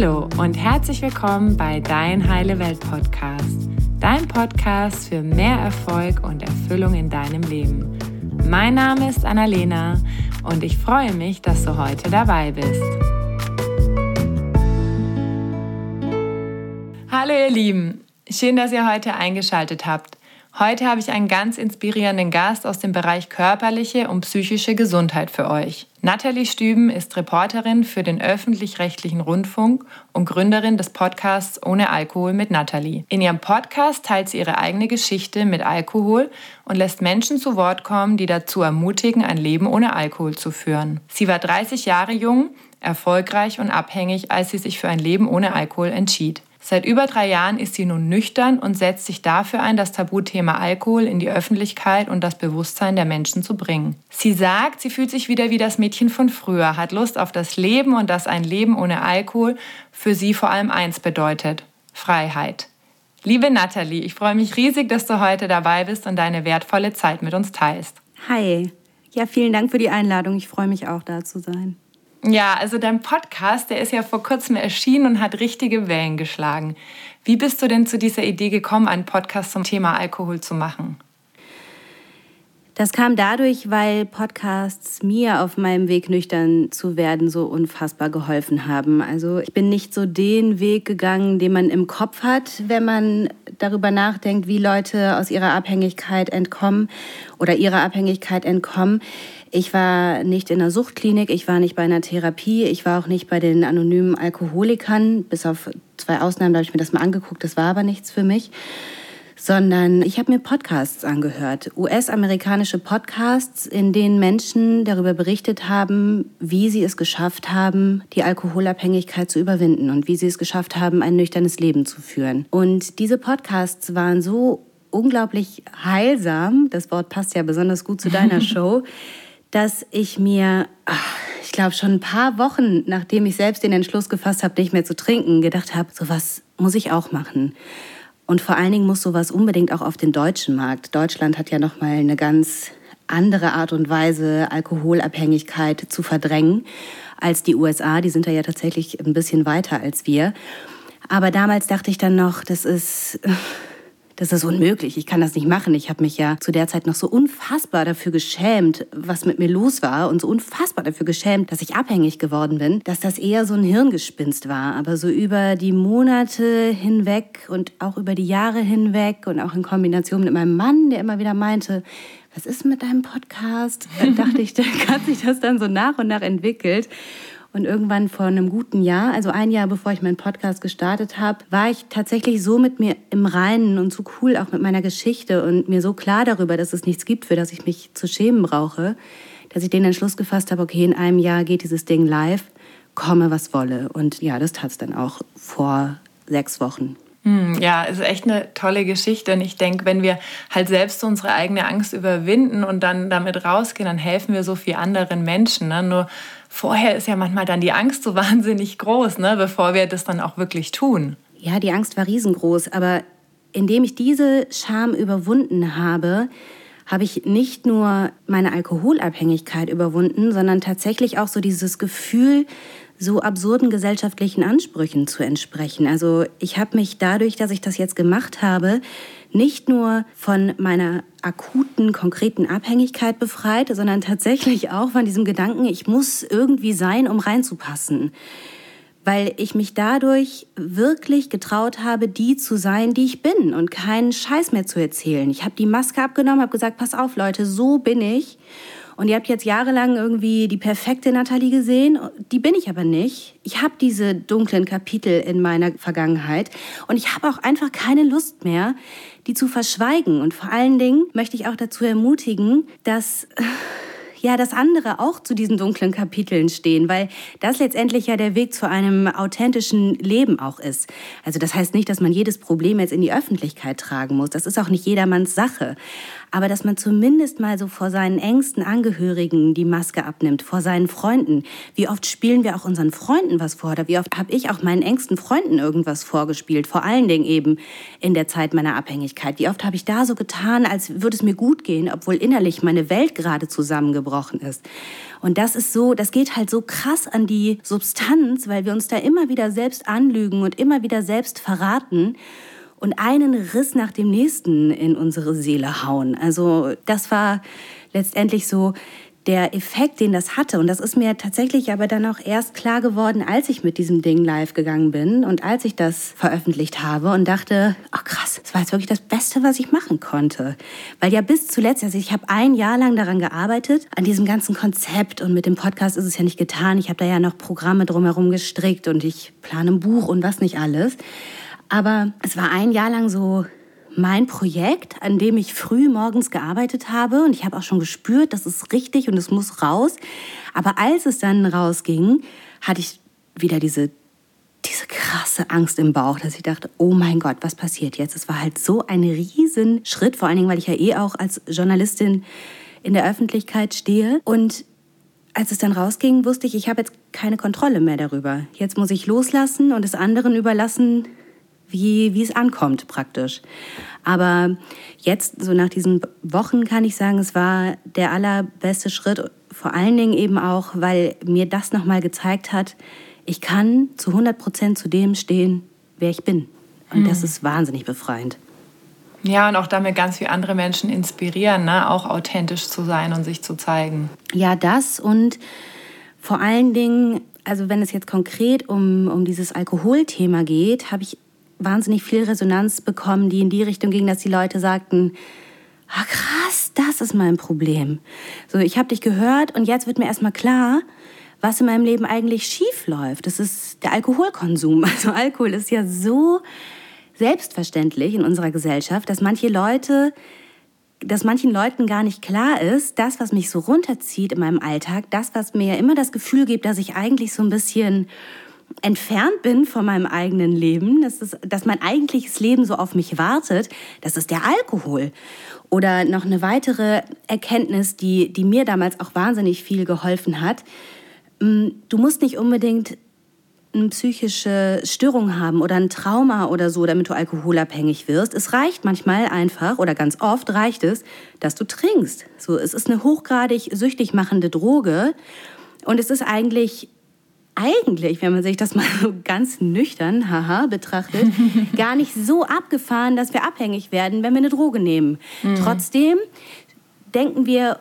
Hallo und herzlich willkommen bei Dein Heile Welt Podcast, dein Podcast für mehr Erfolg und Erfüllung in deinem Leben. Mein Name ist Annalena und ich freue mich, dass du heute dabei bist. Hallo ihr Lieben, schön, dass ihr heute eingeschaltet habt. Heute habe ich einen ganz inspirierenden Gast aus dem Bereich körperliche und psychische Gesundheit für euch. Nathalie Stüben ist Reporterin für den öffentlich-rechtlichen Rundfunk und Gründerin des Podcasts Ohne Alkohol mit Nathalie. In ihrem Podcast teilt sie ihre eigene Geschichte mit Alkohol und lässt Menschen zu Wort kommen, die dazu ermutigen, ein Leben ohne Alkohol zu führen. Sie war 30 Jahre jung, erfolgreich und abhängig, als sie sich für ein Leben ohne Alkohol entschied. Seit über drei Jahren ist sie nun nüchtern und setzt sich dafür ein, das Tabuthema Alkohol in die Öffentlichkeit und das Bewusstsein der Menschen zu bringen. Sie sagt, sie fühlt sich wieder wie das Mädchen von früher, hat Lust auf das Leben und dass ein Leben ohne Alkohol für sie vor allem eins bedeutet, Freiheit. Liebe Nathalie, ich freue mich riesig, dass du heute dabei bist und deine wertvolle Zeit mit uns teilst. Hi. Ja, vielen Dank für die Einladung. Ich freue mich auch, da zu sein. Ja, also dein Podcast, der ist ja vor kurzem erschienen und hat richtige Wellen geschlagen. Wie bist du denn zu dieser Idee gekommen, einen Podcast zum Thema Alkohol zu machen? Das kam dadurch, weil Podcasts mir auf meinem Weg nüchtern zu werden so unfassbar geholfen haben. Also ich bin nicht so den Weg gegangen, den man im Kopf hat, wenn man darüber nachdenkt, wie Leute aus ihrer Abhängigkeit entkommen oder ihrer Abhängigkeit entkommen. Ich war nicht in einer Suchtklinik, ich war nicht bei einer Therapie, ich war auch nicht bei den anonymen Alkoholikern, bis auf zwei Ausnahmen, habe ich mir das mal angeguckt, das war aber nichts für mich sondern ich habe mir Podcasts angehört, US-amerikanische Podcasts, in denen Menschen darüber berichtet haben, wie sie es geschafft haben, die Alkoholabhängigkeit zu überwinden und wie sie es geschafft haben, ein nüchternes Leben zu führen. Und diese Podcasts waren so unglaublich heilsam, das Wort passt ja besonders gut zu deiner Show, dass ich mir, ach, ich glaube schon ein paar Wochen, nachdem ich selbst den Entschluss gefasst habe, nicht mehr zu trinken, gedacht habe, sowas muss ich auch machen. Und vor allen Dingen muss sowas unbedingt auch auf den deutschen Markt. Deutschland hat ja noch mal eine ganz andere Art und Weise, Alkoholabhängigkeit zu verdrängen als die USA. Die sind da ja tatsächlich ein bisschen weiter als wir. Aber damals dachte ich dann noch, das ist das ist unmöglich, ich kann das nicht machen. Ich habe mich ja zu der Zeit noch so unfassbar dafür geschämt, was mit mir los war und so unfassbar dafür geschämt, dass ich abhängig geworden bin, dass das eher so ein Hirngespinst war. Aber so über die Monate hinweg und auch über die Jahre hinweg und auch in Kombination mit meinem Mann, der immer wieder meinte, was ist mit deinem Podcast? Dann dachte ich, dann hat sich das dann so nach und nach entwickelt. Und irgendwann vor einem guten Jahr, also ein Jahr bevor ich meinen Podcast gestartet habe, war ich tatsächlich so mit mir im Reinen und so cool auch mit meiner Geschichte und mir so klar darüber, dass es nichts gibt, für das ich mich zu schämen brauche, dass ich den Entschluss gefasst habe, okay, in einem Jahr geht dieses Ding live, komme was wolle. Und ja, das tat es dann auch vor sechs Wochen. Hm, ja, ist echt eine tolle Geschichte. Und ich denke, wenn wir halt selbst unsere eigene Angst überwinden und dann damit rausgehen, dann helfen wir so viel anderen Menschen. Ne? Nur vorher ist ja manchmal dann die Angst so wahnsinnig groß, ne? bevor wir das dann auch wirklich tun. Ja, die Angst war riesengroß. Aber indem ich diese Scham überwunden habe, habe ich nicht nur meine Alkoholabhängigkeit überwunden, sondern tatsächlich auch so dieses Gefühl, so absurden gesellschaftlichen Ansprüchen zu entsprechen. Also ich habe mich dadurch, dass ich das jetzt gemacht habe, nicht nur von meiner akuten, konkreten Abhängigkeit befreit, sondern tatsächlich auch von diesem Gedanken, ich muss irgendwie sein, um reinzupassen. Weil ich mich dadurch wirklich getraut habe, die zu sein, die ich bin und keinen Scheiß mehr zu erzählen. Ich habe die Maske abgenommen, habe gesagt, pass auf Leute, so bin ich. Und ihr habt jetzt jahrelang irgendwie die perfekte Nathalie gesehen. Die bin ich aber nicht. Ich habe diese dunklen Kapitel in meiner Vergangenheit. Und ich habe auch einfach keine Lust mehr, die zu verschweigen. Und vor allen Dingen möchte ich auch dazu ermutigen, dass ja, dass andere auch zu diesen dunklen Kapiteln stehen, weil das letztendlich ja der Weg zu einem authentischen Leben auch ist. Also das heißt nicht, dass man jedes Problem jetzt in die Öffentlichkeit tragen muss. Das ist auch nicht jedermanns Sache. Aber dass man zumindest mal so vor seinen engsten Angehörigen die Maske abnimmt, vor seinen Freunden. Wie oft spielen wir auch unseren Freunden was vor? Oder wie oft habe ich auch meinen engsten Freunden irgendwas vorgespielt? Vor allen Dingen eben in der Zeit meiner Abhängigkeit. Wie oft habe ich da so getan, als würde es mir gut gehen, obwohl innerlich meine Welt gerade zusammengebrochen ist. Und das ist so, das geht halt so krass an die Substanz, weil wir uns da immer wieder selbst anlügen und immer wieder selbst verraten und einen Riss nach dem nächsten in unsere Seele hauen. Also das war letztendlich so der Effekt, den das hatte. Und das ist mir tatsächlich aber dann auch erst klar geworden, als ich mit diesem Ding live gegangen bin und als ich das veröffentlicht habe und dachte, ach krass, das war jetzt wirklich das Beste, was ich machen konnte. Weil ja bis zuletzt, also ich habe ein Jahr lang daran gearbeitet, an diesem ganzen Konzept und mit dem Podcast ist es ja nicht getan. Ich habe da ja noch Programme drumherum gestrickt und ich plane ein Buch und was nicht alles. Aber es war ein Jahr lang so mein Projekt, an dem ich früh morgens gearbeitet habe. Und ich habe auch schon gespürt, das ist richtig und es muss raus. Aber als es dann rausging, hatte ich wieder diese, diese krasse Angst im Bauch, dass ich dachte, oh mein Gott, was passiert jetzt? Es war halt so ein Riesenschritt, vor allen Dingen, weil ich ja eh auch als Journalistin in der Öffentlichkeit stehe. Und als es dann rausging, wusste ich, ich habe jetzt keine Kontrolle mehr darüber. Jetzt muss ich loslassen und es anderen überlassen, wie, wie es ankommt praktisch. Aber jetzt, so nach diesen Wochen, kann ich sagen, es war der allerbeste Schritt, vor allen Dingen eben auch, weil mir das nochmal gezeigt hat, ich kann zu 100 Prozent zu dem stehen, wer ich bin. Und hm. das ist wahnsinnig befreiend. Ja, und auch damit ganz viele andere Menschen inspirieren, ne? auch authentisch zu sein und sich zu zeigen. Ja, das und vor allen Dingen, also wenn es jetzt konkret um, um dieses Alkoholthema geht, habe ich wahnsinnig viel Resonanz bekommen, die in die Richtung ging, dass die Leute sagten, ah, krass, das ist mein Problem. So, ich habe dich gehört und jetzt wird mir erstmal klar, was in meinem Leben eigentlich schief läuft. Das ist der Alkoholkonsum. Also Alkohol ist ja so selbstverständlich in unserer Gesellschaft, dass manche Leute dass manchen Leuten gar nicht klar ist, das, was mich so runterzieht in meinem Alltag, das, was mir immer das Gefühl gibt, dass ich eigentlich so ein bisschen entfernt bin von meinem eigenen Leben, dass, es, dass mein eigentliches Leben so auf mich wartet, das ist der Alkohol. Oder noch eine weitere Erkenntnis, die, die mir damals auch wahnsinnig viel geholfen hat. Mm, du musst nicht unbedingt eine psychische Störung haben oder ein Trauma oder so, damit du alkoholabhängig wirst. Es reicht manchmal einfach oder ganz oft reicht es, dass du trinkst. So, es ist eine hochgradig süchtig machende Droge und es ist eigentlich eigentlich, wenn man sich das mal so ganz nüchtern, haha, betrachtet, gar nicht so abgefahren, dass wir abhängig werden, wenn wir eine Droge nehmen. Mhm. Trotzdem denken wir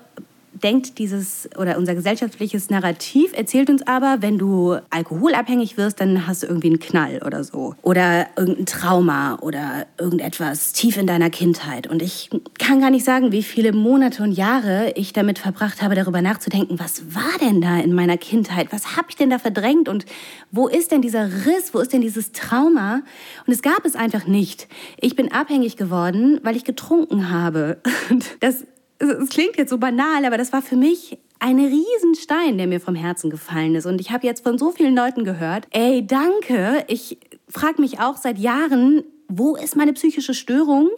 denkt dieses oder unser gesellschaftliches Narrativ erzählt uns aber, wenn du alkoholabhängig wirst, dann hast du irgendwie einen Knall oder so. Oder irgendein Trauma oder irgendetwas tief in deiner Kindheit. Und ich kann gar nicht sagen, wie viele Monate und Jahre ich damit verbracht habe, darüber nachzudenken, was war denn da in meiner Kindheit? Was habe ich denn da verdrängt? Und wo ist denn dieser Riss? Wo ist denn dieses Trauma? Und es gab es einfach nicht. Ich bin abhängig geworden, weil ich getrunken habe. Und das es klingt jetzt so banal, aber das war für mich ein Riesenstein, der mir vom Herzen gefallen ist. Und ich habe jetzt von so vielen Leuten gehört, ey, danke. Ich frage mich auch seit Jahren, wo ist meine psychische Störung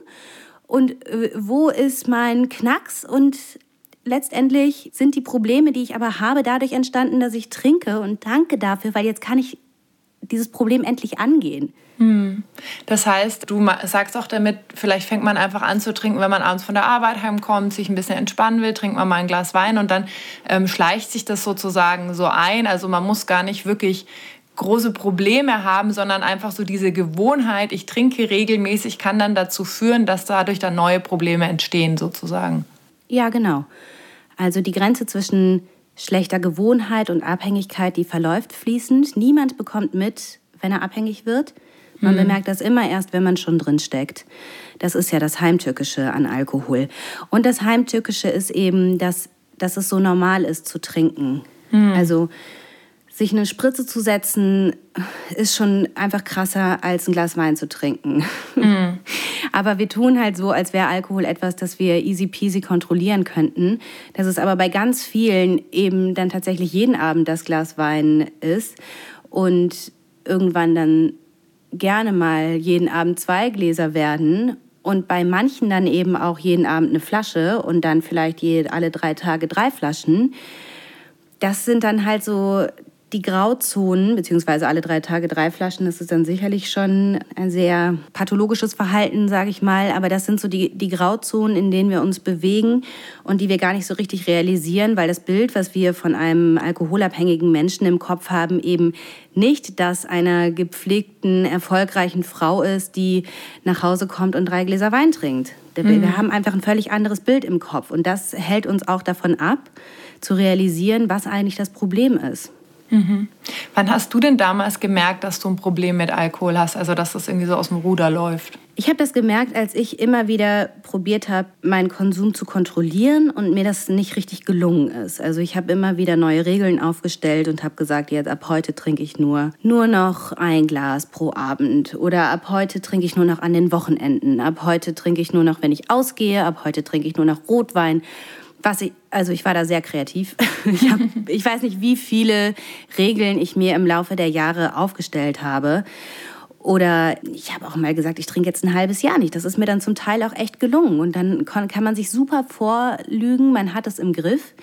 und äh, wo ist mein Knacks und letztendlich sind die Probleme, die ich aber habe, dadurch entstanden, dass ich trinke und danke dafür, weil jetzt kann ich dieses Problem endlich angehen. Hm. Das heißt, du sagst auch damit, vielleicht fängt man einfach an zu trinken, wenn man abends von der Arbeit heimkommt, sich ein bisschen entspannen will, trinkt man mal ein Glas Wein und dann ähm, schleicht sich das sozusagen so ein. Also man muss gar nicht wirklich große Probleme haben, sondern einfach so diese Gewohnheit, ich trinke regelmäßig, kann dann dazu führen, dass dadurch dann neue Probleme entstehen sozusagen. Ja, genau. Also die Grenze zwischen schlechter Gewohnheit und Abhängigkeit, die verläuft fließend. Niemand bekommt mit, wenn er abhängig wird. Man mhm. bemerkt das immer erst, wenn man schon drin steckt. Das ist ja das Heimtückische an Alkohol. Und das Heimtückische ist eben, dass, dass es so normal ist zu trinken. Mhm. Also sich eine Spritze zu setzen, ist schon einfach krasser, als ein Glas Wein zu trinken. Mhm. Aber wir tun halt so, als wäre Alkohol etwas, das wir easy peasy kontrollieren könnten. Dass es aber bei ganz vielen eben dann tatsächlich jeden Abend das Glas Wein ist und irgendwann dann gerne mal jeden Abend zwei Gläser werden und bei manchen dann eben auch jeden Abend eine Flasche und dann vielleicht alle drei Tage drei Flaschen. Das sind dann halt so die Grauzonen, beziehungsweise alle drei Tage drei Flaschen, das ist dann sicherlich schon ein sehr pathologisches Verhalten, sage ich mal. Aber das sind so die, die Grauzonen, in denen wir uns bewegen und die wir gar nicht so richtig realisieren, weil das Bild, was wir von einem alkoholabhängigen Menschen im Kopf haben, eben nicht das einer gepflegten, erfolgreichen Frau ist, die nach Hause kommt und drei Gläser Wein trinkt. Wir mhm. haben einfach ein völlig anderes Bild im Kopf und das hält uns auch davon ab, zu realisieren, was eigentlich das Problem ist. Mhm. Wann hast du denn damals gemerkt, dass du ein Problem mit Alkohol hast, also dass das irgendwie so aus dem Ruder läuft? Ich habe das gemerkt, als ich immer wieder probiert habe, meinen Konsum zu kontrollieren und mir das nicht richtig gelungen ist. Also ich habe immer wieder neue Regeln aufgestellt und habe gesagt, jetzt ab heute trinke ich nur nur noch ein Glas pro Abend oder ab heute trinke ich nur noch an den Wochenenden. Ab heute trinke ich nur noch, wenn ich ausgehe. Ab heute trinke ich nur noch Rotwein was ich, also ich war da sehr kreativ. Ich, hab, ich weiß nicht, wie viele Regeln ich mir im Laufe der Jahre aufgestellt habe. Oder ich habe auch mal gesagt, ich trinke jetzt ein halbes Jahr nicht. Das ist mir dann zum Teil auch echt gelungen. Und dann kann man sich super vorlügen, man hat es im Griff.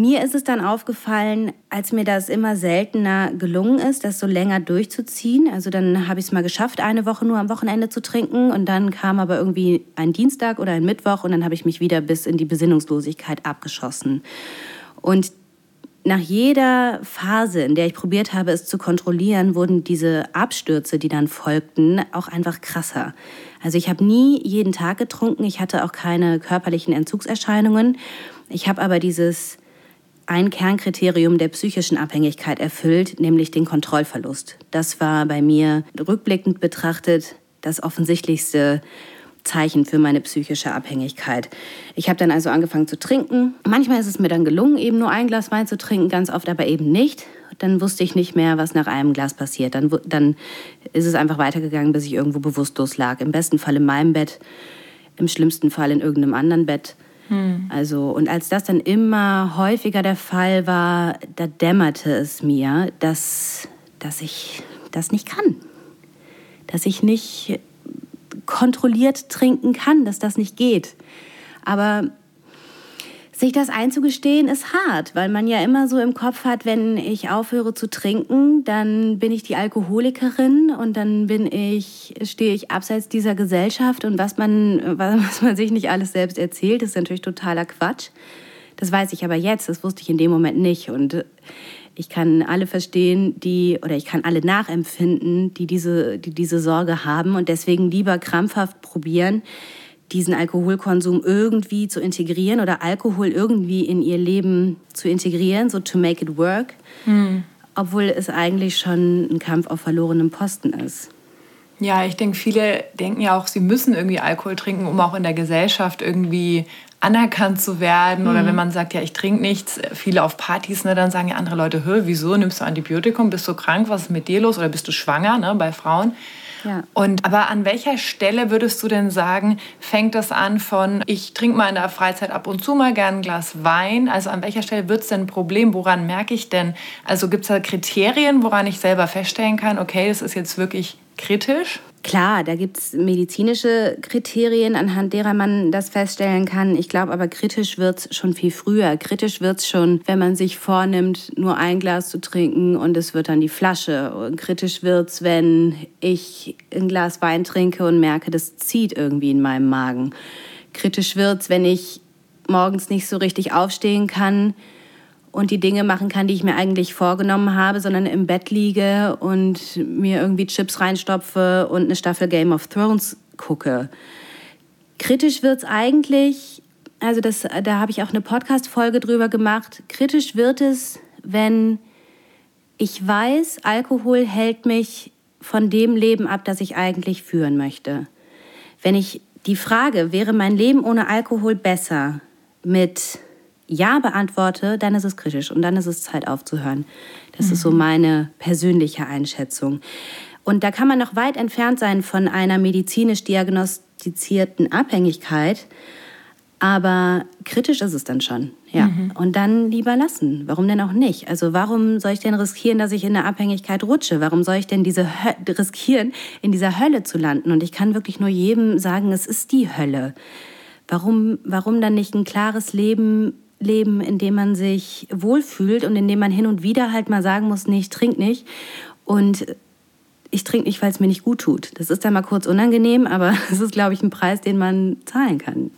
Mir ist es dann aufgefallen, als mir das immer seltener gelungen ist, das so länger durchzuziehen. Also dann habe ich es mal geschafft, eine Woche nur am Wochenende zu trinken. Und dann kam aber irgendwie ein Dienstag oder ein Mittwoch und dann habe ich mich wieder bis in die Besinnungslosigkeit abgeschossen. Und nach jeder Phase, in der ich probiert habe, es zu kontrollieren, wurden diese Abstürze, die dann folgten, auch einfach krasser. Also ich habe nie jeden Tag getrunken, ich hatte auch keine körperlichen Entzugserscheinungen. Ich habe aber dieses ein Kernkriterium der psychischen Abhängigkeit erfüllt, nämlich den Kontrollverlust. Das war bei mir rückblickend betrachtet das offensichtlichste Zeichen für meine psychische Abhängigkeit. Ich habe dann also angefangen zu trinken. Manchmal ist es mir dann gelungen, eben nur ein Glas Wein zu trinken, ganz oft aber eben nicht. Dann wusste ich nicht mehr, was nach einem Glas passiert. Dann, dann ist es einfach weitergegangen, bis ich irgendwo bewusstlos lag. Im besten Fall in meinem Bett, im schlimmsten Fall in irgendeinem anderen Bett. Hm. Also, und als das dann immer häufiger der Fall war, da dämmerte es mir, dass, dass ich das nicht kann. Dass ich nicht kontrolliert trinken kann, dass das nicht geht. Aber sich das einzugestehen ist hart, weil man ja immer so im Kopf hat, wenn ich aufhöre zu trinken, dann bin ich die Alkoholikerin und dann bin ich, stehe ich abseits dieser Gesellschaft. Und was man, was man sich nicht alles selbst erzählt, ist natürlich totaler Quatsch. Das weiß ich aber jetzt, das wusste ich in dem Moment nicht. Und ich kann alle verstehen, die oder ich kann alle nachempfinden, die diese, die diese Sorge haben. Und deswegen lieber krampfhaft probieren, diesen Alkoholkonsum irgendwie zu integrieren oder Alkohol irgendwie in ihr Leben zu integrieren, so to make it work, mhm. obwohl es eigentlich schon ein Kampf auf verlorenem Posten ist. Ja, ich denke, viele denken ja auch, sie müssen irgendwie Alkohol trinken, um auch in der Gesellschaft irgendwie anerkannt zu werden. Mhm. Oder wenn man sagt, ja, ich trinke nichts, viele auf Partys, ne, dann sagen ja andere Leute, Hö, wieso nimmst du Antibiotikum, bist du krank, was ist mit dir los oder bist du schwanger, ne, bei Frauen. Ja. Und aber an welcher Stelle würdest du denn sagen, fängt das an von, ich trinke mal in der Freizeit ab und zu mal gern ein Glas Wein? Also an welcher Stelle wird es denn ein Problem? Woran merke ich denn? Also gibt es da Kriterien, woran ich selber feststellen kann, okay, das ist jetzt wirklich kritisch? Klar, da gibt es medizinische Kriterien, anhand derer man das feststellen kann. Ich glaube aber, kritisch wird es schon viel früher. Kritisch wird es schon, wenn man sich vornimmt, nur ein Glas zu trinken und es wird dann die Flasche. Und kritisch wird es, wenn ich ein Glas Wein trinke und merke, das zieht irgendwie in meinem Magen. Kritisch wird es, wenn ich morgens nicht so richtig aufstehen kann und die Dinge machen kann, die ich mir eigentlich vorgenommen habe, sondern im Bett liege und mir irgendwie Chips reinstopfe und eine Staffel Game of Thrones gucke. Kritisch wird es eigentlich, also das, da habe ich auch eine Podcast-Folge drüber gemacht. Kritisch wird es, wenn ich weiß, Alkohol hält mich von dem Leben ab, das ich eigentlich führen möchte. Wenn ich die Frage, wäre mein Leben ohne Alkohol besser, mit ja beantworte, dann ist es kritisch und dann ist es Zeit aufzuhören. Das mhm. ist so mhm. meine persönliche Einschätzung. Und da kann man noch weit entfernt sein von einer medizinisch diagnostizierten Abhängigkeit. Aber kritisch ist es dann schon, ja. Mhm. Und dann lieber lassen. Warum denn auch nicht? Also warum soll ich denn riskieren, dass ich in der Abhängigkeit rutsche? Warum soll ich denn diese Hö riskieren, in dieser Hölle zu landen? Und ich kann wirklich nur jedem sagen, es ist die Hölle. Warum, warum dann nicht ein klares Leben leben, in dem man sich wohlfühlt und in dem man hin und wieder halt mal sagen muss, nee, ich trinke nicht. Und ich trinke nicht, weil es mir nicht gut tut. Das ist dann mal kurz unangenehm, aber es ist, glaube ich, ein Preis, den man zahlen kann.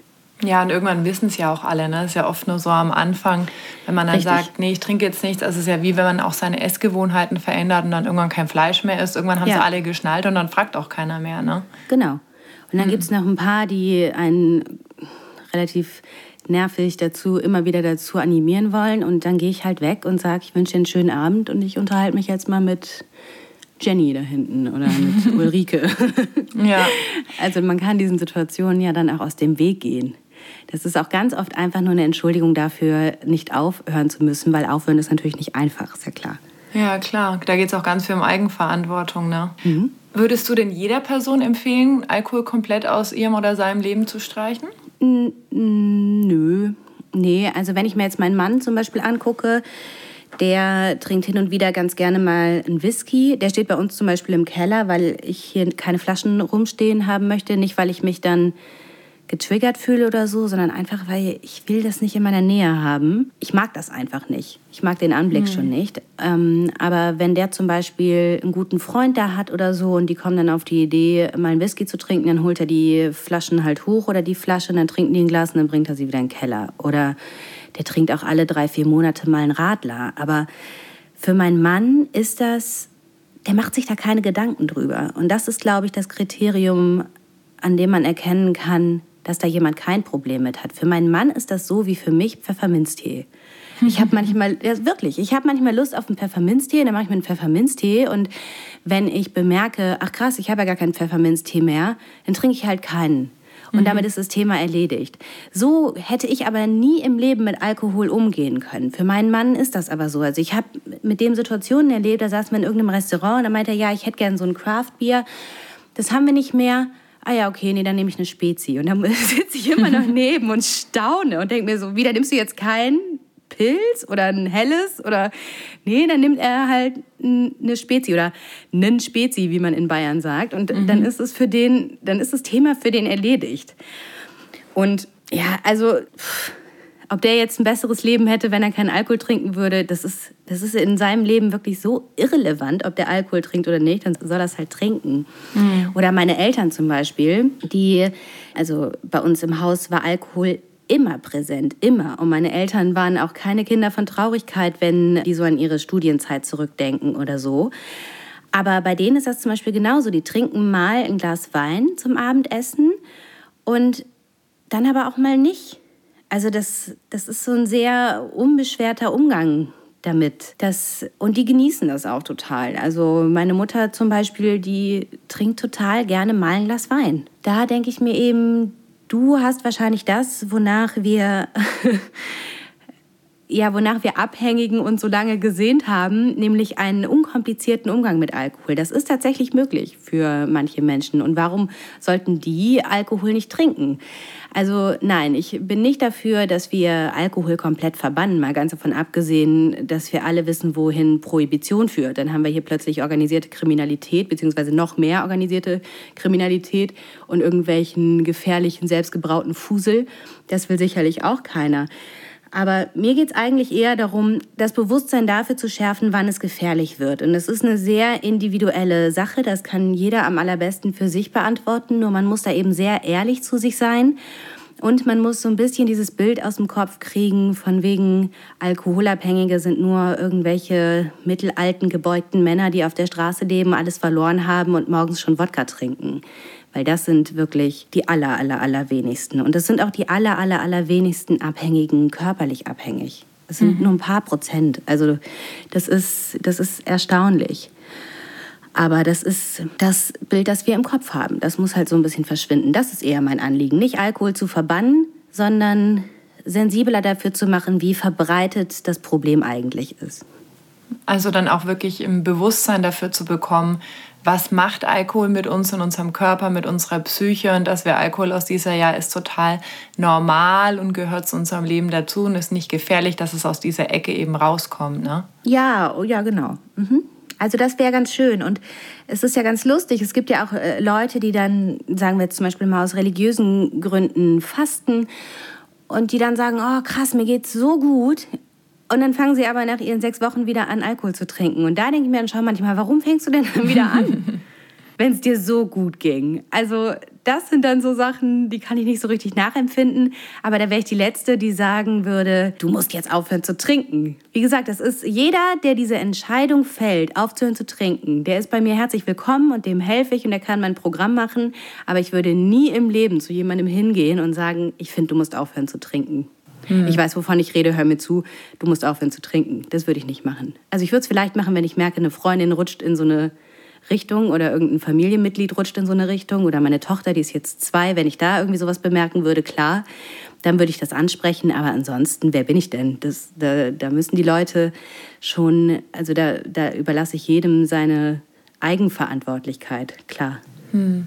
Ja, und irgendwann wissen es ja auch alle. Ne? Das ist ja oft nur so am Anfang, wenn man dann Richtig. sagt, nee, ich trinke jetzt nichts. Also es ist ja wie wenn man auch seine Essgewohnheiten verändert und dann irgendwann kein Fleisch mehr isst. Irgendwann haben ja. sie alle geschnallt und dann fragt auch keiner mehr. Ne? Genau. Und dann mhm. gibt es noch ein paar, die einen relativ nervig dazu, immer wieder dazu animieren wollen. Und dann gehe ich halt weg und sage, ich wünsche dir einen schönen Abend und ich unterhalte mich jetzt mal mit Jenny da hinten oder mit Ulrike. ja. Also man kann diesen Situationen ja dann auch aus dem Weg gehen. Das ist auch ganz oft einfach nur eine Entschuldigung dafür, nicht aufhören zu müssen, weil aufhören ist natürlich nicht einfach, ist ja klar. Ja, klar. Da geht es auch ganz viel um Eigenverantwortung. Ne? Mhm. Würdest du denn jeder Person empfehlen, Alkohol komplett aus ihrem oder seinem Leben zu streichen? Nö. Nee, also wenn ich mir jetzt meinen Mann zum Beispiel angucke, der trinkt hin und wieder ganz gerne mal einen Whisky. Der steht bei uns zum Beispiel im Keller, weil ich hier keine Flaschen rumstehen haben möchte. Nicht, weil ich mich dann getriggert fühle oder so, sondern einfach, weil ich will das nicht in meiner Nähe haben. Ich mag das einfach nicht. Ich mag den Anblick mhm. schon nicht. Ähm, aber wenn der zum Beispiel einen guten Freund da hat oder so und die kommen dann auf die Idee, mal einen Whisky zu trinken, dann holt er die Flaschen halt hoch oder die Flasche, dann trinken die ein Glas und dann bringt er sie wieder in den Keller. Oder der trinkt auch alle drei, vier Monate mal einen Radler. Aber für meinen Mann ist das, der macht sich da keine Gedanken drüber. Und das ist, glaube ich, das Kriterium, an dem man erkennen kann, dass da jemand kein Problem mit hat. Für meinen Mann ist das so wie für mich Pfefferminztee. Ich habe manchmal, ja, wirklich, ich habe manchmal Lust auf einen Pfefferminztee, dann mache ich mir einen Pfefferminztee und wenn ich bemerke, ach krass, ich habe ja gar keinen Pfefferminztee mehr, dann trinke ich halt keinen. Und mhm. damit ist das Thema erledigt. So hätte ich aber nie im Leben mit Alkohol umgehen können. Für meinen Mann ist das aber so. Also ich habe mit dem Situationen erlebt, da saß man in irgendeinem Restaurant und da meinte er, ja, ich hätte gern so ein Craft-Bier. Das haben wir nicht mehr. Ah ja, okay, nee, dann nehme ich eine Spezi. Und dann sitze ich immer noch neben und staune und denke mir so, wieder nimmst du jetzt keinen Pilz oder ein helles oder nee, dann nimmt er halt eine Spezi oder einen Spezi, wie man in Bayern sagt und mhm. dann ist es für den, dann ist das Thema für den erledigt. Und ja, also ob der jetzt ein besseres Leben hätte, wenn er keinen Alkohol trinken würde, das ist, das ist in seinem Leben wirklich so irrelevant, ob der Alkohol trinkt oder nicht, dann soll er es halt trinken. Mhm. Oder meine Eltern zum Beispiel, die, also bei uns im Haus war Alkohol immer präsent, immer. Und meine Eltern waren auch keine Kinder von Traurigkeit, wenn die so an ihre Studienzeit zurückdenken oder so. Aber bei denen ist das zum Beispiel genauso. Die trinken mal ein Glas Wein zum Abendessen und dann aber auch mal nicht. Also das, das ist so ein sehr unbeschwerter Umgang damit. Das, und die genießen das auch total. Also meine Mutter zum Beispiel, die trinkt total gerne mal ein Glas Wein. Da denke ich mir eben, Du hast wahrscheinlich das, wonach wir ja, wonach wir Abhängigen uns so lange gesehnt haben, nämlich einen unkomplizierten Umgang mit Alkohol. Das ist tatsächlich möglich für manche Menschen. Und warum sollten die Alkohol nicht trinken? Also nein, ich bin nicht dafür, dass wir Alkohol komplett verbannen, mal ganz davon abgesehen, dass wir alle wissen, wohin Prohibition führt. Dann haben wir hier plötzlich organisierte Kriminalität, beziehungsweise noch mehr organisierte Kriminalität und irgendwelchen gefährlichen, selbstgebrauten Fusel. Das will sicherlich auch keiner. Aber mir geht es eigentlich eher darum, das Bewusstsein dafür zu schärfen, wann es gefährlich wird. Und es ist eine sehr individuelle Sache. Das kann jeder am allerbesten für sich beantworten. Nur man muss da eben sehr ehrlich zu sich sein. Und man muss so ein bisschen dieses Bild aus dem Kopf kriegen, von wegen Alkoholabhängige sind nur irgendwelche mittelalten, gebeugten Männer, die auf der Straße leben, alles verloren haben und morgens schon Wodka trinken weil das sind wirklich die aller, aller, aller wenigsten. Und das sind auch die aller, aller, aller wenigsten Abhängigen körperlich abhängig. Das sind mhm. nur ein paar Prozent. Also das ist, das ist erstaunlich. Aber das ist das Bild, das wir im Kopf haben. Das muss halt so ein bisschen verschwinden. Das ist eher mein Anliegen. Nicht Alkohol zu verbannen, sondern sensibler dafür zu machen, wie verbreitet das Problem eigentlich ist. Also dann auch wirklich im Bewusstsein dafür zu bekommen, was macht Alkohol mit uns und unserem Körper, mit unserer Psyche und dass wir Alkohol aus dieser Jahr ist total normal und gehört zu unserem Leben dazu und ist nicht gefährlich, dass es aus dieser Ecke eben rauskommt, ne? Ja, oh ja, genau. Mhm. Also das wäre ganz schön und es ist ja ganz lustig. Es gibt ja auch äh, Leute, die dann, sagen wir jetzt zum Beispiel mal aus religiösen Gründen fasten und die dann sagen, oh krass, mir geht's so gut. Und dann fangen sie aber nach ihren sechs Wochen wieder an, Alkohol zu trinken. Und da denke ich mir dann schon manchmal, warum fängst du denn dann wieder an? wenn es dir so gut ging. Also das sind dann so Sachen, die kann ich nicht so richtig nachempfinden. Aber da wäre ich die Letzte, die sagen würde, du musst jetzt aufhören zu trinken. Wie gesagt, das ist jeder, der diese Entscheidung fällt, aufzuhören zu trinken, der ist bei mir herzlich willkommen und dem helfe ich und der kann mein Programm machen. Aber ich würde nie im Leben zu jemandem hingehen und sagen, ich finde, du musst aufhören zu trinken. Hm. Ich weiß, wovon ich rede, hör mir zu, du musst aufhören zu trinken. Das würde ich nicht machen. Also ich würde es vielleicht machen, wenn ich merke, eine Freundin rutscht in so eine Richtung oder irgendein Familienmitglied rutscht in so eine Richtung oder meine Tochter, die ist jetzt zwei, wenn ich da irgendwie sowas bemerken würde, klar, dann würde ich das ansprechen. Aber ansonsten, wer bin ich denn? Das, da, da müssen die Leute schon, also da, da überlasse ich jedem seine Eigenverantwortlichkeit, klar. Hm.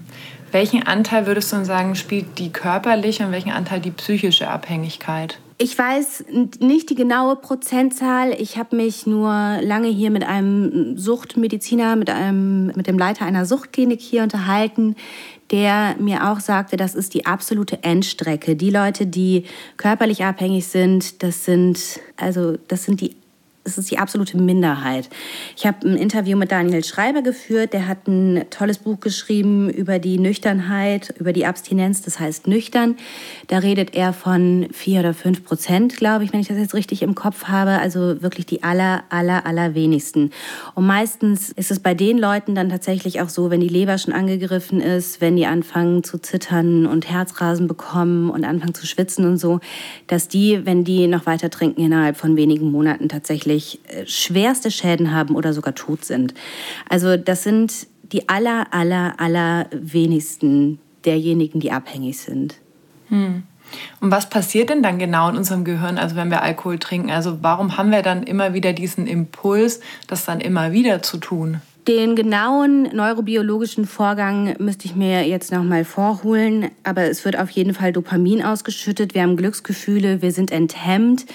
Welchen Anteil würdest du sagen, spielt die körperliche und welchen Anteil die psychische Abhängigkeit? Ich weiß nicht die genaue Prozentzahl. Ich habe mich nur lange hier mit einem Suchtmediziner, mit, einem, mit dem Leiter einer Suchtklinik hier unterhalten, der mir auch sagte, das ist die absolute Endstrecke. Die Leute, die körperlich abhängig sind, das sind, also, das sind die es ist die absolute Minderheit. Ich habe ein Interview mit Daniel Schreiber geführt, der hat ein tolles Buch geschrieben über die Nüchternheit, über die Abstinenz, das heißt nüchtern. Da redet er von vier oder fünf Prozent, glaube ich, wenn ich das jetzt richtig im Kopf habe. Also wirklich die aller, aller, aller wenigsten. Und meistens ist es bei den Leuten dann tatsächlich auch so, wenn die Leber schon angegriffen ist, wenn die anfangen zu zittern und Herzrasen bekommen und anfangen zu schwitzen und so, dass die, wenn die noch weiter trinken, innerhalb von wenigen Monaten tatsächlich wirklich äh, schwerste Schäden haben oder sogar tot sind. Also das sind die aller, aller, aller wenigsten derjenigen, die abhängig sind. Hm. Und was passiert denn dann genau in unserem Gehirn, also wenn wir Alkohol trinken? Also warum haben wir dann immer wieder diesen Impuls, das dann immer wieder zu tun? Den genauen neurobiologischen Vorgang müsste ich mir jetzt noch mal vorholen, aber es wird auf jeden Fall Dopamin ausgeschüttet, wir haben Glücksgefühle, wir sind enthemmt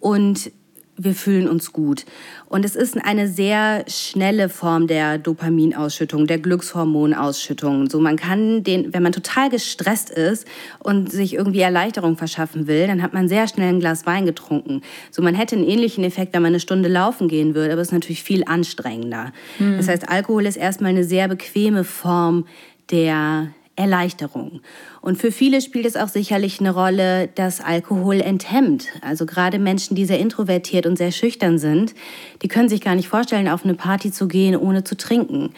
und wir fühlen uns gut. Und es ist eine sehr schnelle Form der Dopaminausschüttung, der Glückshormonausschüttung. So man kann den, wenn man total gestresst ist und sich irgendwie Erleichterung verschaffen will, dann hat man sehr schnell ein Glas Wein getrunken. So man hätte einen ähnlichen Effekt, wenn man eine Stunde laufen gehen würde, aber es ist natürlich viel anstrengender. Mhm. Das heißt, Alkohol ist erstmal eine sehr bequeme Form der Erleichterung. Und für viele spielt es auch sicherlich eine Rolle, dass Alkohol enthemmt. Also gerade Menschen, die sehr introvertiert und sehr schüchtern sind, die können sich gar nicht vorstellen, auf eine Party zu gehen, ohne zu trinken.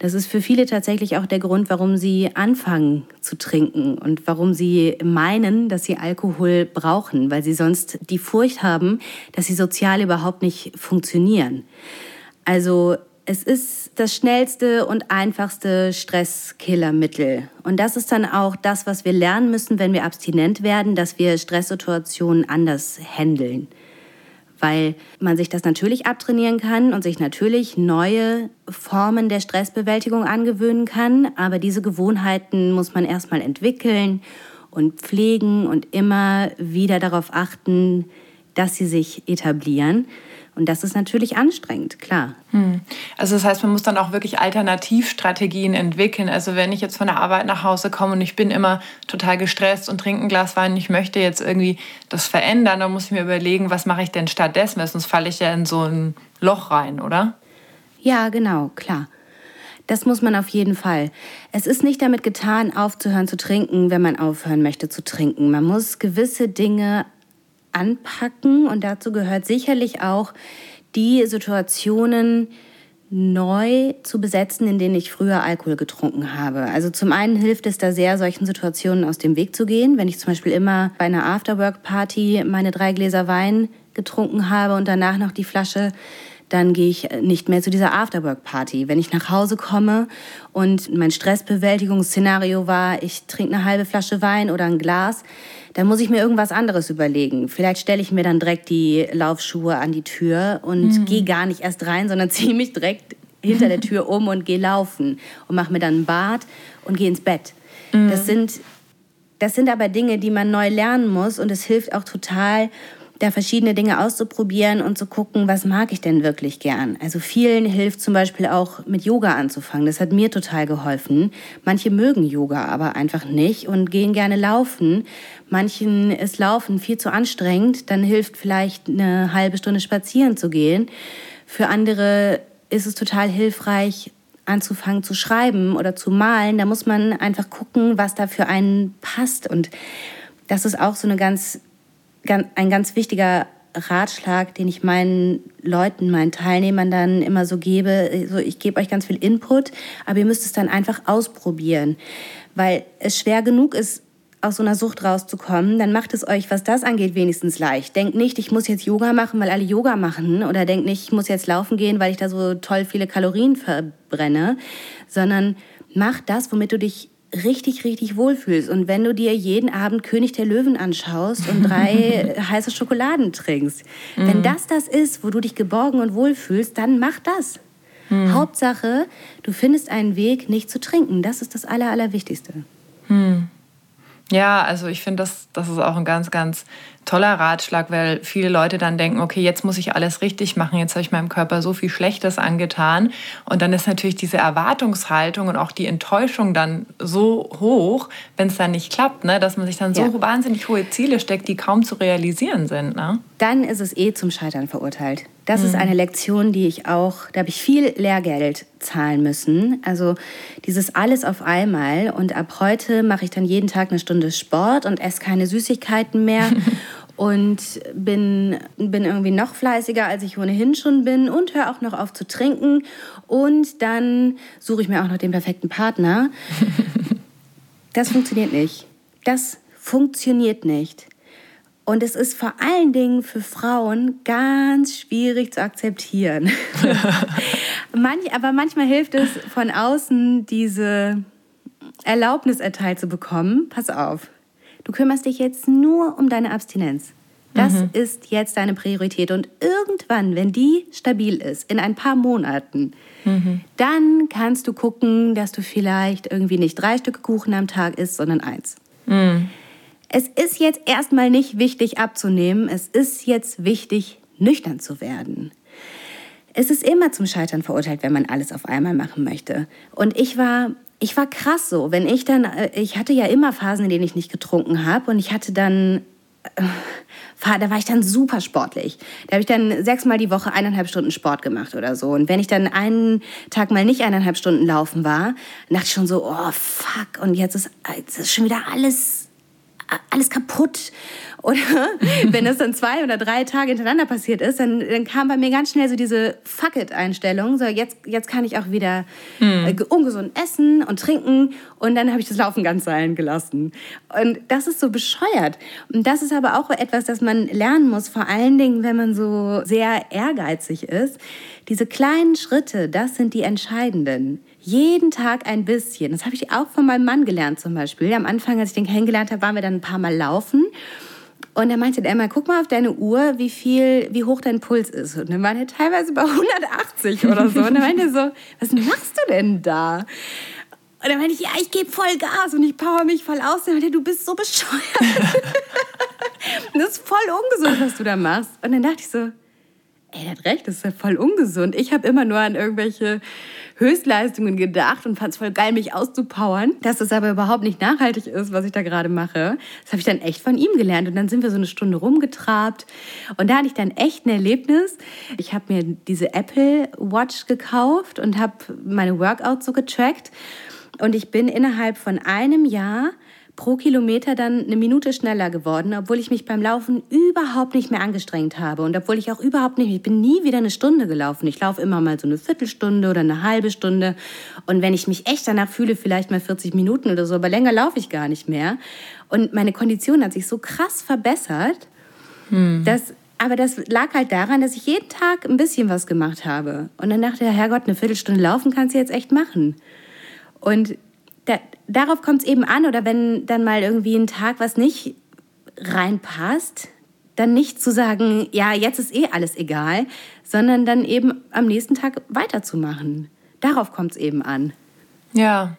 Das ist für viele tatsächlich auch der Grund, warum sie anfangen zu trinken und warum sie meinen, dass sie Alkohol brauchen, weil sie sonst die Furcht haben, dass sie sozial überhaupt nicht funktionieren. Also es ist das schnellste und einfachste Stresskillermittel. Und das ist dann auch das, was wir lernen müssen, wenn wir abstinent werden, dass wir Stresssituationen anders handeln. Weil man sich das natürlich abtrainieren kann und sich natürlich neue Formen der Stressbewältigung angewöhnen kann. Aber diese Gewohnheiten muss man erstmal entwickeln und pflegen und immer wieder darauf achten, dass sie sich etablieren. Und das ist natürlich anstrengend, klar. Hm. Also das heißt, man muss dann auch wirklich Alternativstrategien entwickeln. Also wenn ich jetzt von der Arbeit nach Hause komme und ich bin immer total gestresst und trinke ein Glas Wein und ich möchte jetzt irgendwie das verändern, dann muss ich mir überlegen, was mache ich denn stattdessen? Weil sonst falle ich ja in so ein Loch rein, oder? Ja, genau, klar. Das muss man auf jeden Fall. Es ist nicht damit getan, aufzuhören zu trinken, wenn man aufhören möchte zu trinken. Man muss gewisse Dinge anpacken. Und dazu gehört sicherlich auch die Situationen neu zu besetzen, in denen ich früher Alkohol getrunken habe. Also zum einen hilft es da sehr, solchen Situationen aus dem Weg zu gehen. Wenn ich zum Beispiel immer bei einer Afterwork-Party meine drei Gläser Wein getrunken habe und danach noch die Flasche, dann gehe ich nicht mehr zu dieser Afterwork-Party. Wenn ich nach Hause komme und mein Stressbewältigungsszenario war, ich trinke eine halbe Flasche Wein oder ein Glas, dann muss ich mir irgendwas anderes überlegen. Vielleicht stelle ich mir dann direkt die Laufschuhe an die Tür und mhm. gehe gar nicht erst rein, sondern ziehe mich direkt hinter der Tür um und gehe laufen und mache mir dann ein Bad und gehe ins Bett. Mhm. Das sind das sind aber Dinge, die man neu lernen muss und es hilft auch total, da verschiedene Dinge auszuprobieren und zu gucken, was mag ich denn wirklich gern. Also vielen hilft zum Beispiel auch mit Yoga anzufangen. Das hat mir total geholfen. Manche mögen Yoga aber einfach nicht und gehen gerne laufen. Manchen ist Laufen viel zu anstrengend. Dann hilft vielleicht eine halbe Stunde spazieren zu gehen. Für andere ist es total hilfreich, anzufangen zu schreiben oder zu malen. Da muss man einfach gucken, was da für einen passt. Und das ist auch so eine ganz ein ganz wichtiger Ratschlag, den ich meinen Leuten, meinen Teilnehmern dann immer so gebe. Also ich gebe euch ganz viel Input, aber ihr müsst es dann einfach ausprobieren, weil es schwer genug ist, aus so einer Sucht rauszukommen, dann macht es euch, was das angeht, wenigstens leicht. Denkt nicht, ich muss jetzt Yoga machen, weil alle Yoga machen. Oder denkt nicht, ich muss jetzt laufen gehen, weil ich da so toll viele Kalorien verbrenne. Sondern mach das, womit du dich richtig, richtig wohlfühlst. Und wenn du dir jeden Abend König der Löwen anschaust und drei heiße Schokoladen trinkst, mhm. wenn das das ist, wo du dich geborgen und wohlfühlst, dann mach das. Mhm. Hauptsache, du findest einen Weg, nicht zu trinken. Das ist das Aller, Allerwichtigste. Mhm. Ja, also ich finde, das, das ist auch ein ganz, ganz toller Ratschlag, weil viele Leute dann denken, okay, jetzt muss ich alles richtig machen, jetzt habe ich meinem Körper so viel Schlechtes angetan. Und dann ist natürlich diese Erwartungshaltung und auch die Enttäuschung dann so hoch, wenn es dann nicht klappt, ne? dass man sich dann so ja. wahnsinnig hohe Ziele steckt, die kaum zu realisieren sind. Ne? Dann ist es eh zum Scheitern verurteilt. Das mhm. ist eine Lektion, die ich auch, da habe ich viel Lehrgeld zahlen müssen. Also dieses alles auf einmal. Und ab heute mache ich dann jeden Tag eine Stunde Sport und esse keine Süßigkeiten mehr. und bin, bin irgendwie noch fleißiger, als ich ohnehin schon bin und höre auch noch auf zu trinken. Und dann suche ich mir auch noch den perfekten Partner. Das funktioniert nicht. Das funktioniert nicht. Und es ist vor allen Dingen für Frauen ganz schwierig zu akzeptieren. Manch, aber manchmal hilft es von außen, diese Erlaubnis erteilt zu bekommen. Pass auf, du kümmerst dich jetzt nur um deine Abstinenz. Das mhm. ist jetzt deine Priorität. Und irgendwann, wenn die stabil ist, in ein paar Monaten, mhm. dann kannst du gucken, dass du vielleicht irgendwie nicht drei Stücke Kuchen am Tag isst, sondern eins. Mhm. Es ist jetzt erstmal nicht wichtig abzunehmen, es ist jetzt wichtig, nüchtern zu werden. Es ist immer zum Scheitern verurteilt, wenn man alles auf einmal machen möchte. Und ich war, ich war krass so. Wenn ich dann, äh, ich hatte ja immer Phasen, in denen ich nicht getrunken habe und ich hatte dann, äh, da war ich dann super sportlich. Da habe ich dann sechsmal die Woche eineinhalb Stunden Sport gemacht oder so. Und wenn ich dann einen Tag mal nicht eineinhalb Stunden laufen war, dachte ich schon so, oh fuck, und jetzt ist, jetzt ist schon wieder alles alles kaputt. Oder wenn das dann zwei oder drei Tage hintereinander passiert ist, dann, dann kam bei mir ganz schnell so diese Fuck it-Einstellung. So, jetzt, jetzt kann ich auch wieder mhm. ungesund essen und trinken. Und dann habe ich das Laufen ganz sein gelassen. Und das ist so bescheuert. Und das ist aber auch etwas, das man lernen muss, vor allen Dingen, wenn man so sehr ehrgeizig ist. Diese kleinen Schritte, das sind die entscheidenden. Jeden Tag ein bisschen. Das habe ich auch von meinem Mann gelernt zum Beispiel. Am Anfang, als ich den kennengelernt habe, waren wir dann ein paar Mal laufen. Und er meinte Emma, guck mal auf deine Uhr, wie viel, wie hoch dein Puls ist. Und dann waren er teilweise bei 180 oder so. Und dann meinte er so, was machst du denn da? Und dann meinte ich, ja, ich gebe voll Gas und ich power mich voll aus. Und dann meinte, du bist so bescheuert. das ist voll ungesund, was du da machst. Und dann dachte ich so, ey, der hat recht, das ist ja voll ungesund. Ich habe immer nur an irgendwelche Höchstleistungen gedacht und fand es voll geil, mich auszupowern. Dass das aber überhaupt nicht nachhaltig ist, was ich da gerade mache, das habe ich dann echt von ihm gelernt. Und dann sind wir so eine Stunde rumgetrabt. Und da hatte ich dann echt ein Erlebnis. Ich habe mir diese Apple Watch gekauft und habe meine Workouts so getrackt. Und ich bin innerhalb von einem Jahr pro Kilometer dann eine Minute schneller geworden, obwohl ich mich beim Laufen überhaupt nicht mehr angestrengt habe und obwohl ich auch überhaupt nicht, ich bin nie wieder eine Stunde gelaufen. Ich laufe immer mal so eine Viertelstunde oder eine halbe Stunde und wenn ich mich echt danach fühle, vielleicht mal 40 Minuten oder so, aber länger laufe ich gar nicht mehr. Und meine Kondition hat sich so krass verbessert, hm. dass aber das lag halt daran, dass ich jeden Tag ein bisschen was gemacht habe. Und dann dachte ich, Herrgott, eine Viertelstunde laufen kannst du jetzt echt machen. Und darauf kommt es eben an. Oder wenn dann mal irgendwie ein Tag was nicht reinpasst, dann nicht zu sagen, ja, jetzt ist eh alles egal, sondern dann eben am nächsten Tag weiterzumachen. Darauf kommt es eben an. Ja,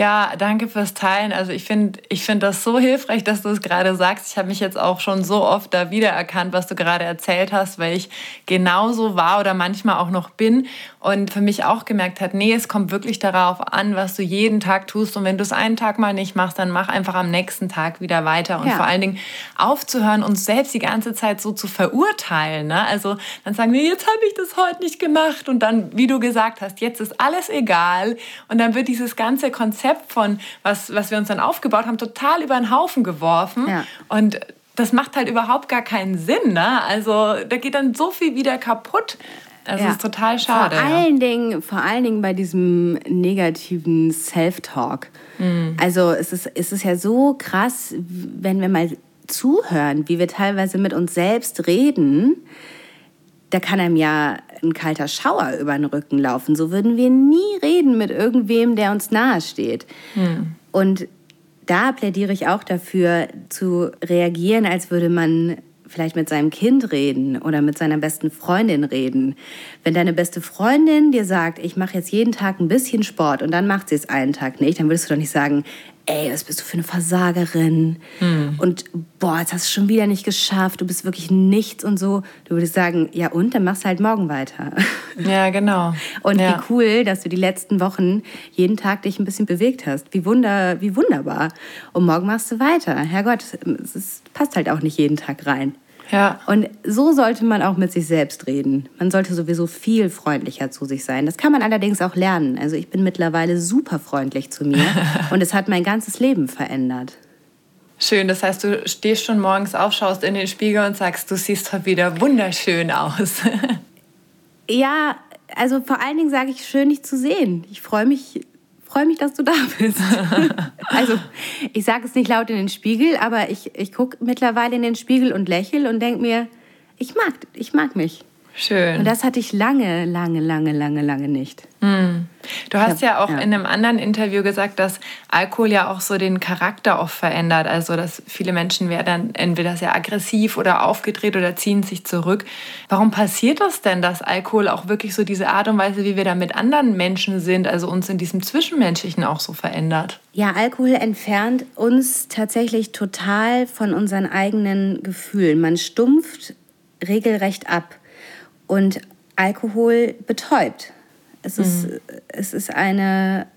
Ja, danke fürs Teilen. Also ich finde ich find das so hilfreich, dass du es gerade sagst. Ich habe mich jetzt auch schon so oft da wiedererkannt, was du gerade erzählt hast, weil ich genauso war oder manchmal auch noch bin und für mich auch gemerkt hat, nee, es kommt wirklich darauf an, was du jeden Tag tust. Und wenn du es einen Tag mal nicht machst, dann mach einfach am nächsten Tag wieder weiter. Und ja. vor allen Dingen aufzuhören, uns selbst die ganze Zeit so zu verurteilen. Ne? Also dann sagen wir, jetzt habe ich das heute nicht gemacht. Und dann, wie du gesagt hast, jetzt ist alles egal. Und dann wird dieses ganze Konzept Konzept von, was, was wir uns dann aufgebaut haben, total über den Haufen geworfen. Ja. Und das macht halt überhaupt gar keinen Sinn. Ne? Also da geht dann so viel wieder kaputt. Also ja. ist total schade. Vor allen, ja. Dingen, vor allen Dingen bei diesem negativen Self-Talk. Mhm. Also es ist, es ist ja so krass, wenn wir mal zuhören, wie wir teilweise mit uns selbst reden da kann einem ja ein kalter Schauer über den Rücken laufen. So würden wir nie reden mit irgendwem, der uns nahe steht. Hm. Und da plädiere ich auch dafür, zu reagieren, als würde man vielleicht mit seinem Kind reden oder mit seiner besten Freundin reden. Wenn deine beste Freundin dir sagt, ich mache jetzt jeden Tag ein bisschen Sport und dann macht sie es einen Tag nicht, dann würdest du doch nicht sagen, ey, was bist du für eine Versagerin? Hm. Und boah, jetzt hast du schon wieder nicht geschafft, du bist wirklich nichts und so. Du würdest sagen, ja und, dann machst du halt morgen weiter. Ja, genau. Und ja. wie cool, dass du die letzten Wochen jeden Tag dich ein bisschen bewegt hast. Wie, wunder, wie wunderbar. Und morgen machst du weiter. Herrgott, es passt halt auch nicht jeden Tag rein. Ja. Und so sollte man auch mit sich selbst reden. Man sollte sowieso viel freundlicher zu sich sein. Das kann man allerdings auch lernen. Also ich bin mittlerweile super freundlich zu mir und es hat mein ganzes Leben verändert. Schön, das heißt, du stehst schon morgens auf, schaust in den Spiegel und sagst, du siehst heute wieder wunderschön aus. ja, also vor allen Dingen sage ich, schön dich zu sehen. Ich freue mich freue mich, dass du da bist. also, ich sage es nicht laut in den Spiegel, aber ich, ich gucke mittlerweile in den Spiegel und lächle und denke mir, ich mag, ich mag mich. Schön. Und das hatte ich lange, lange, lange, lange, lange nicht. Hm. Du hast ja auch ja. in einem anderen Interview gesagt, dass Alkohol ja auch so den Charakter oft verändert. Also, dass viele Menschen werden entweder sehr aggressiv oder aufgedreht oder ziehen sich zurück. Warum passiert das denn, dass Alkohol auch wirklich so diese Art und Weise, wie wir da mit anderen Menschen sind, also uns in diesem Zwischenmenschlichen auch so verändert? Ja, Alkohol entfernt uns tatsächlich total von unseren eigenen Gefühlen. Man stumpft regelrecht ab. Und Alkohol betäubt. Es, mhm. ist, es, ist eine,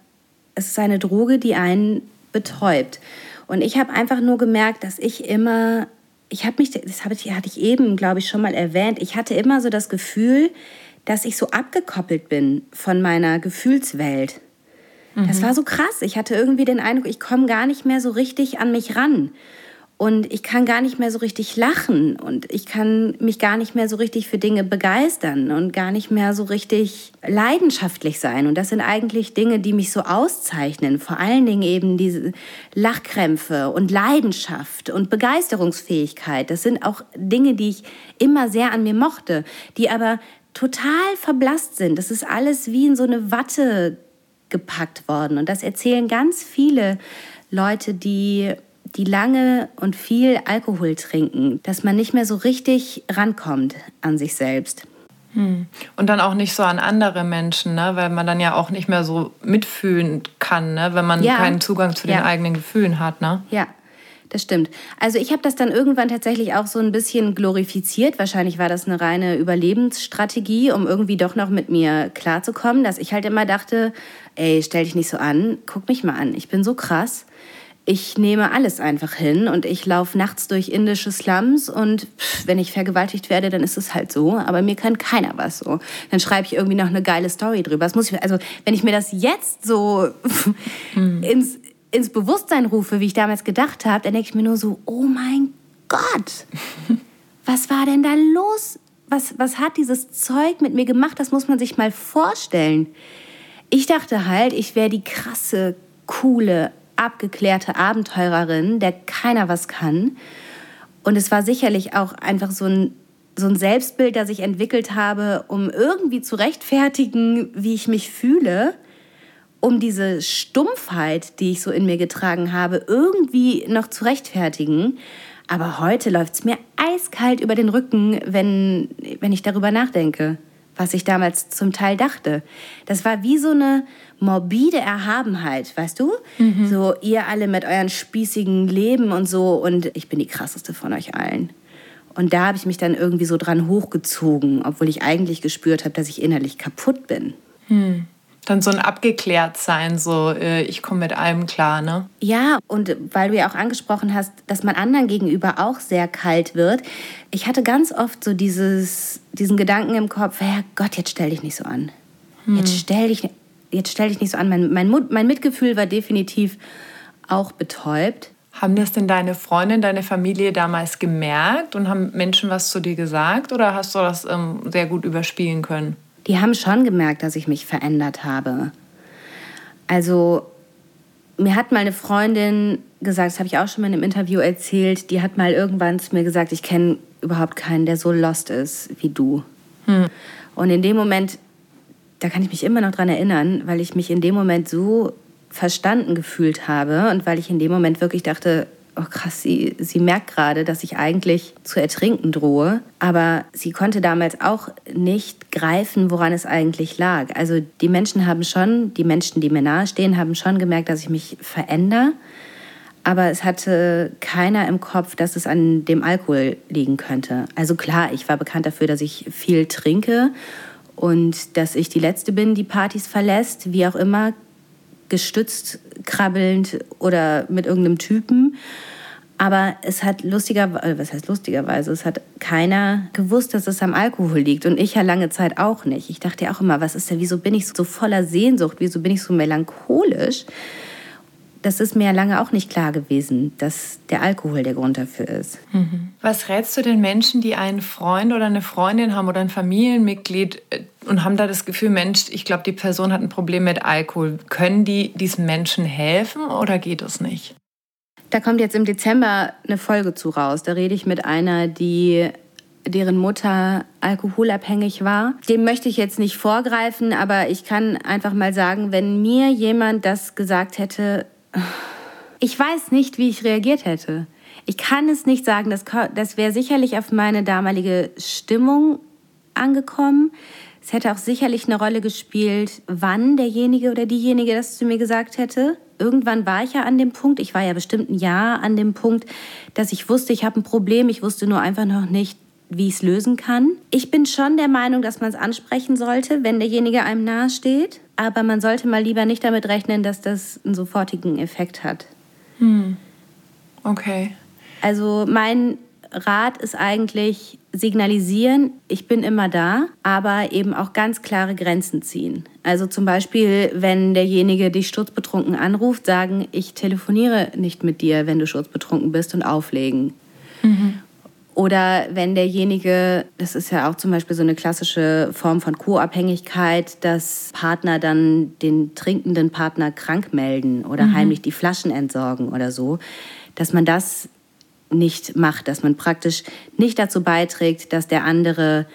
es ist eine Droge, die einen betäubt. Und ich habe einfach nur gemerkt, dass ich immer, ich habe mich, das hatte ich eben, glaube ich, schon mal erwähnt, ich hatte immer so das Gefühl, dass ich so abgekoppelt bin von meiner Gefühlswelt. Mhm. Das war so krass. Ich hatte irgendwie den Eindruck, ich komme gar nicht mehr so richtig an mich ran und ich kann gar nicht mehr so richtig lachen und ich kann mich gar nicht mehr so richtig für Dinge begeistern und gar nicht mehr so richtig leidenschaftlich sein. Und das sind eigentlich Dinge, die mich so auszeichnen. Vor allen Dingen eben diese Lachkrämpfe und Leidenschaft und Begeisterungsfähigkeit. Das sind auch Dinge, die ich immer sehr an mir mochte, die aber total verblasst sind. Das ist alles wie in so eine Watte gepackt worden. Und das erzählen ganz viele Leute, die die lange und viel Alkohol trinken, dass man nicht mehr so richtig rankommt an sich selbst. Hm. Und dann auch nicht so an andere Menschen, ne? weil man dann ja auch nicht mehr so mitfühlen kann, ne? wenn man ja. keinen Zugang zu den ja. eigenen Gefühlen hat. Ne? Ja, das stimmt. Also ich habe das dann irgendwann tatsächlich auch so ein bisschen glorifiziert. Wahrscheinlich war das eine reine Überlebensstrategie, um irgendwie doch noch mit mir klarzukommen, dass ich halt immer dachte, ey, stell dich nicht so an, guck mich mal an, ich bin so krass ich nehme alles einfach hin und ich laufe nachts durch indische Slums und pff, wenn ich vergewaltigt werde, dann ist es halt so. Aber mir kann keiner was so. Dann schreibe ich irgendwie noch eine geile Story drüber. Das muss ich, also wenn ich mir das jetzt so hm. ins, ins Bewusstsein rufe, wie ich damals gedacht habe, dann denke ich mir nur so, oh mein Gott, was war denn da los? Was, was hat dieses Zeug mit mir gemacht? Das muss man sich mal vorstellen. Ich dachte halt, ich wäre die krasse, coole, abgeklärte Abenteurerin, der keiner was kann. Und es war sicherlich auch einfach so ein, so ein Selbstbild, das ich entwickelt habe, um irgendwie zu rechtfertigen, wie ich mich fühle, um diese Stumpfheit, die ich so in mir getragen habe, irgendwie noch zu rechtfertigen. Aber heute läuft es mir eiskalt über den Rücken, wenn, wenn ich darüber nachdenke. Was ich damals zum Teil dachte. Das war wie so eine morbide Erhabenheit, weißt du? Mhm. So, ihr alle mit euren spießigen Leben und so und ich bin die krasseste von euch allen. Und da habe ich mich dann irgendwie so dran hochgezogen, obwohl ich eigentlich gespürt habe, dass ich innerlich kaputt bin. Hm. Dann so ein Abgeklärt-Sein, so äh, ich komme mit allem klar, ne? Ja, und weil du ja auch angesprochen hast, dass man anderen gegenüber auch sehr kalt wird. Ich hatte ganz oft so dieses, diesen Gedanken im Kopf, Herr Gott, jetzt stell dich nicht so an. Hm. Jetzt stell dich, jetzt stell dich nicht so an. Mein, mein, mein Mitgefühl war definitiv auch betäubt. Haben das denn deine Freundin, deine Familie damals gemerkt und haben Menschen was zu dir gesagt oder hast du das ähm, sehr gut überspielen können? Die haben schon gemerkt, dass ich mich verändert habe. Also mir hat mal eine Freundin gesagt, das habe ich auch schon mal in einem Interview erzählt, die hat mal irgendwann zu mir gesagt, ich kenne überhaupt keinen, der so lost ist wie du. Hm. Und in dem Moment, da kann ich mich immer noch dran erinnern, weil ich mich in dem Moment so verstanden gefühlt habe und weil ich in dem Moment wirklich dachte, oh krass, sie, sie merkt gerade, dass ich eigentlich zu ertrinken drohe. Aber sie konnte damals auch nicht greifen, woran es eigentlich lag. Also die Menschen haben schon, die Menschen, die mir nahestehen, haben schon gemerkt, dass ich mich verändere. Aber es hatte keiner im Kopf, dass es an dem Alkohol liegen könnte. Also klar, ich war bekannt dafür, dass ich viel trinke und dass ich die Letzte bin, die Partys verlässt, wie auch immer, gestützt, krabbelnd oder mit irgendeinem Typen. Aber es hat lustigerweise, äh, was heißt lustigerweise, es hat keiner gewusst, dass es am Alkohol liegt. Und ich ja lange Zeit auch nicht. Ich dachte ja auch immer, was ist denn, wieso bin ich so voller Sehnsucht, wieso bin ich so melancholisch? Das ist mir ja lange auch nicht klar gewesen, dass der Alkohol der Grund dafür ist. Mhm. Was rätst du den Menschen, die einen Freund oder eine Freundin haben oder ein Familienmitglied äh, und haben da das Gefühl, Mensch, ich glaube, die Person hat ein Problem mit Alkohol. Können die diesen Menschen helfen oder geht das nicht? Da kommt jetzt im Dezember eine Folge zu raus. Da rede ich mit einer, die deren Mutter alkoholabhängig war. Dem möchte ich jetzt nicht vorgreifen, aber ich kann einfach mal sagen, wenn mir jemand das gesagt hätte, ich weiß nicht, wie ich reagiert hätte. Ich kann es nicht sagen. Das, das wäre sicherlich auf meine damalige Stimmung angekommen. Es hätte auch sicherlich eine Rolle gespielt, wann derjenige oder diejenige das zu mir gesagt hätte. Irgendwann war ich ja an dem Punkt, ich war ja bestimmt ein Jahr an dem Punkt, dass ich wusste, ich habe ein Problem, ich wusste nur einfach noch nicht, wie ich es lösen kann. Ich bin schon der Meinung, dass man es ansprechen sollte, wenn derjenige einem nahesteht. Aber man sollte mal lieber nicht damit rechnen, dass das einen sofortigen Effekt hat. Hm. Okay. Also mein Rat ist eigentlich signalisieren, ich bin immer da, aber eben auch ganz klare Grenzen ziehen. Also zum Beispiel, wenn derjenige dich sturzbetrunken anruft, sagen, ich telefoniere nicht mit dir, wenn du sturzbetrunken bist und auflegen. Mhm. Oder wenn derjenige, das ist ja auch zum Beispiel so eine klassische Form von Co-Abhängigkeit, dass Partner dann den trinkenden Partner krank melden oder mhm. heimlich die Flaschen entsorgen oder so, dass man das nicht macht, dass man praktisch nicht dazu beiträgt, dass der andere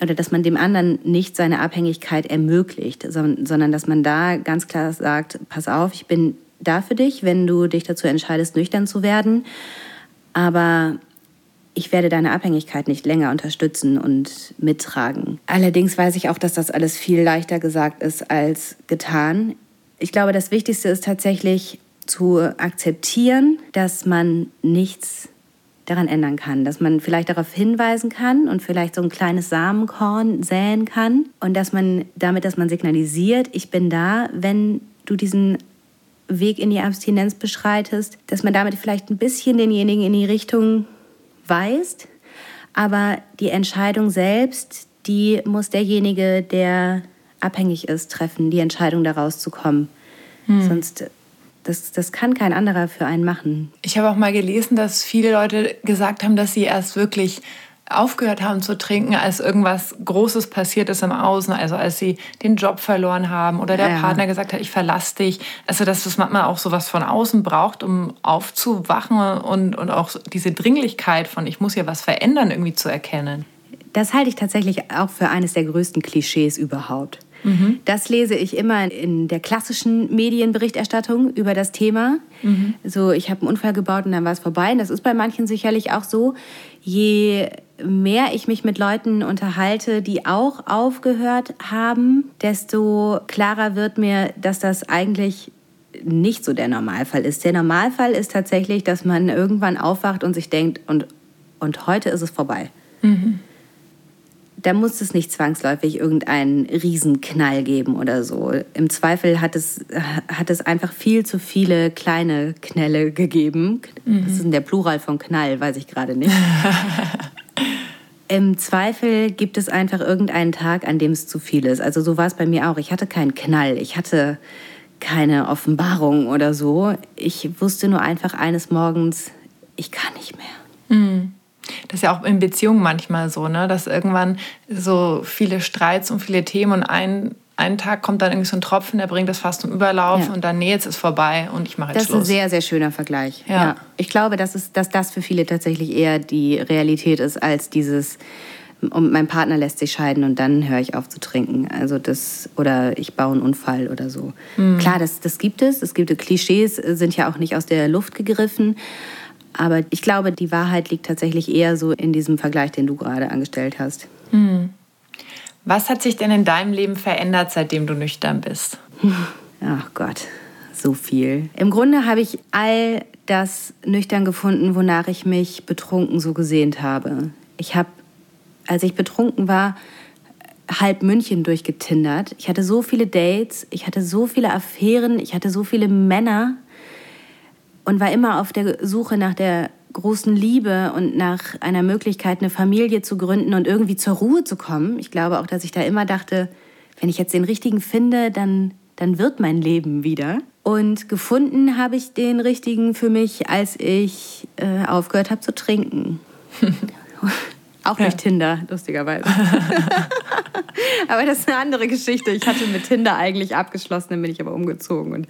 oder dass man dem anderen nicht seine Abhängigkeit ermöglicht, sondern dass man da ganz klar sagt, pass auf, ich bin da für dich, wenn du dich dazu entscheidest, nüchtern zu werden, aber ich werde deine Abhängigkeit nicht länger unterstützen und mittragen. Allerdings weiß ich auch, dass das alles viel leichter gesagt ist als getan. Ich glaube, das Wichtigste ist tatsächlich zu akzeptieren, dass man nichts daran ändern kann, dass man vielleicht darauf hinweisen kann und vielleicht so ein kleines Samenkorn säen kann und dass man damit, dass man signalisiert, ich bin da, wenn du diesen Weg in die Abstinenz beschreitest, dass man damit vielleicht ein bisschen denjenigen in die Richtung weist, aber die Entscheidung selbst, die muss derjenige, der abhängig ist, treffen, die Entscheidung daraus zu kommen. Hm. Sonst das, das kann kein anderer für einen machen. Ich habe auch mal gelesen, dass viele Leute gesagt haben, dass sie erst wirklich aufgehört haben zu trinken, als irgendwas Großes passiert ist im Außen, also als sie den Job verloren haben oder der ja. Partner gesagt hat, ich verlasse dich. Also dass das manchmal auch so was von außen braucht, um aufzuwachen und, und auch diese Dringlichkeit von, ich muss hier was verändern, irgendwie zu erkennen. Das halte ich tatsächlich auch für eines der größten Klischees überhaupt. Mhm. Das lese ich immer in der klassischen Medienberichterstattung über das Thema. Mhm. So, ich habe einen Unfall gebaut und dann war es vorbei. Und das ist bei manchen sicherlich auch so. Je mehr ich mich mit Leuten unterhalte, die auch aufgehört haben, desto klarer wird mir, dass das eigentlich nicht so der Normalfall ist. Der Normalfall ist tatsächlich, dass man irgendwann aufwacht und sich denkt, und, und heute ist es vorbei. Mhm. Da muss es nicht zwangsläufig irgendeinen Riesenknall geben oder so. Im Zweifel hat es, hat es einfach viel zu viele kleine Knälle gegeben. Mhm. Das ist der Plural von Knall, weiß ich gerade nicht. Im Zweifel gibt es einfach irgendeinen Tag, an dem es zu viel ist. Also so war es bei mir auch. Ich hatte keinen Knall. Ich hatte keine Offenbarung oder so. Ich wusste nur einfach eines Morgens, ich kann nicht mehr. Mhm. Das ist ja auch in Beziehungen manchmal so, ne? dass irgendwann so viele Streits und viele Themen und ein, einen Tag kommt dann irgendwie so ein Tropfen, der bringt das fast zum Überlauf ja. und dann, nee, jetzt ist vorbei und ich mache jetzt das Schluss. Das ist ein sehr, sehr schöner Vergleich. Ja. ja. Ich glaube, dass, es, dass das für viele tatsächlich eher die Realität ist, als dieses, und mein Partner lässt sich scheiden und dann höre ich auf zu trinken. Also das, oder ich baue einen Unfall oder so. Mhm. Klar, das, das gibt es. Es gibt Klischees, sind ja auch nicht aus der Luft gegriffen. Aber ich glaube, die Wahrheit liegt tatsächlich eher so in diesem Vergleich, den du gerade angestellt hast. Mhm. Was hat sich denn in deinem Leben verändert, seitdem du nüchtern bist? Ach Gott, so viel. Im Grunde habe ich all das nüchtern gefunden, wonach ich mich betrunken so gesehnt habe. Ich habe als ich betrunken war, halb München durchgetindert. Ich hatte so viele Dates, ich hatte so viele Affären, ich hatte so viele Männer und war immer auf der Suche nach der großen Liebe und nach einer Möglichkeit, eine Familie zu gründen und irgendwie zur Ruhe zu kommen. Ich glaube auch, dass ich da immer dachte, wenn ich jetzt den richtigen finde, dann, dann wird mein Leben wieder. Und gefunden habe ich den richtigen für mich, als ich äh, aufgehört habe zu trinken. Auch durch ja. Tinder, lustigerweise. aber das ist eine andere Geschichte. Ich hatte mit Tinder eigentlich abgeschlossen, dann bin ich aber umgezogen. Und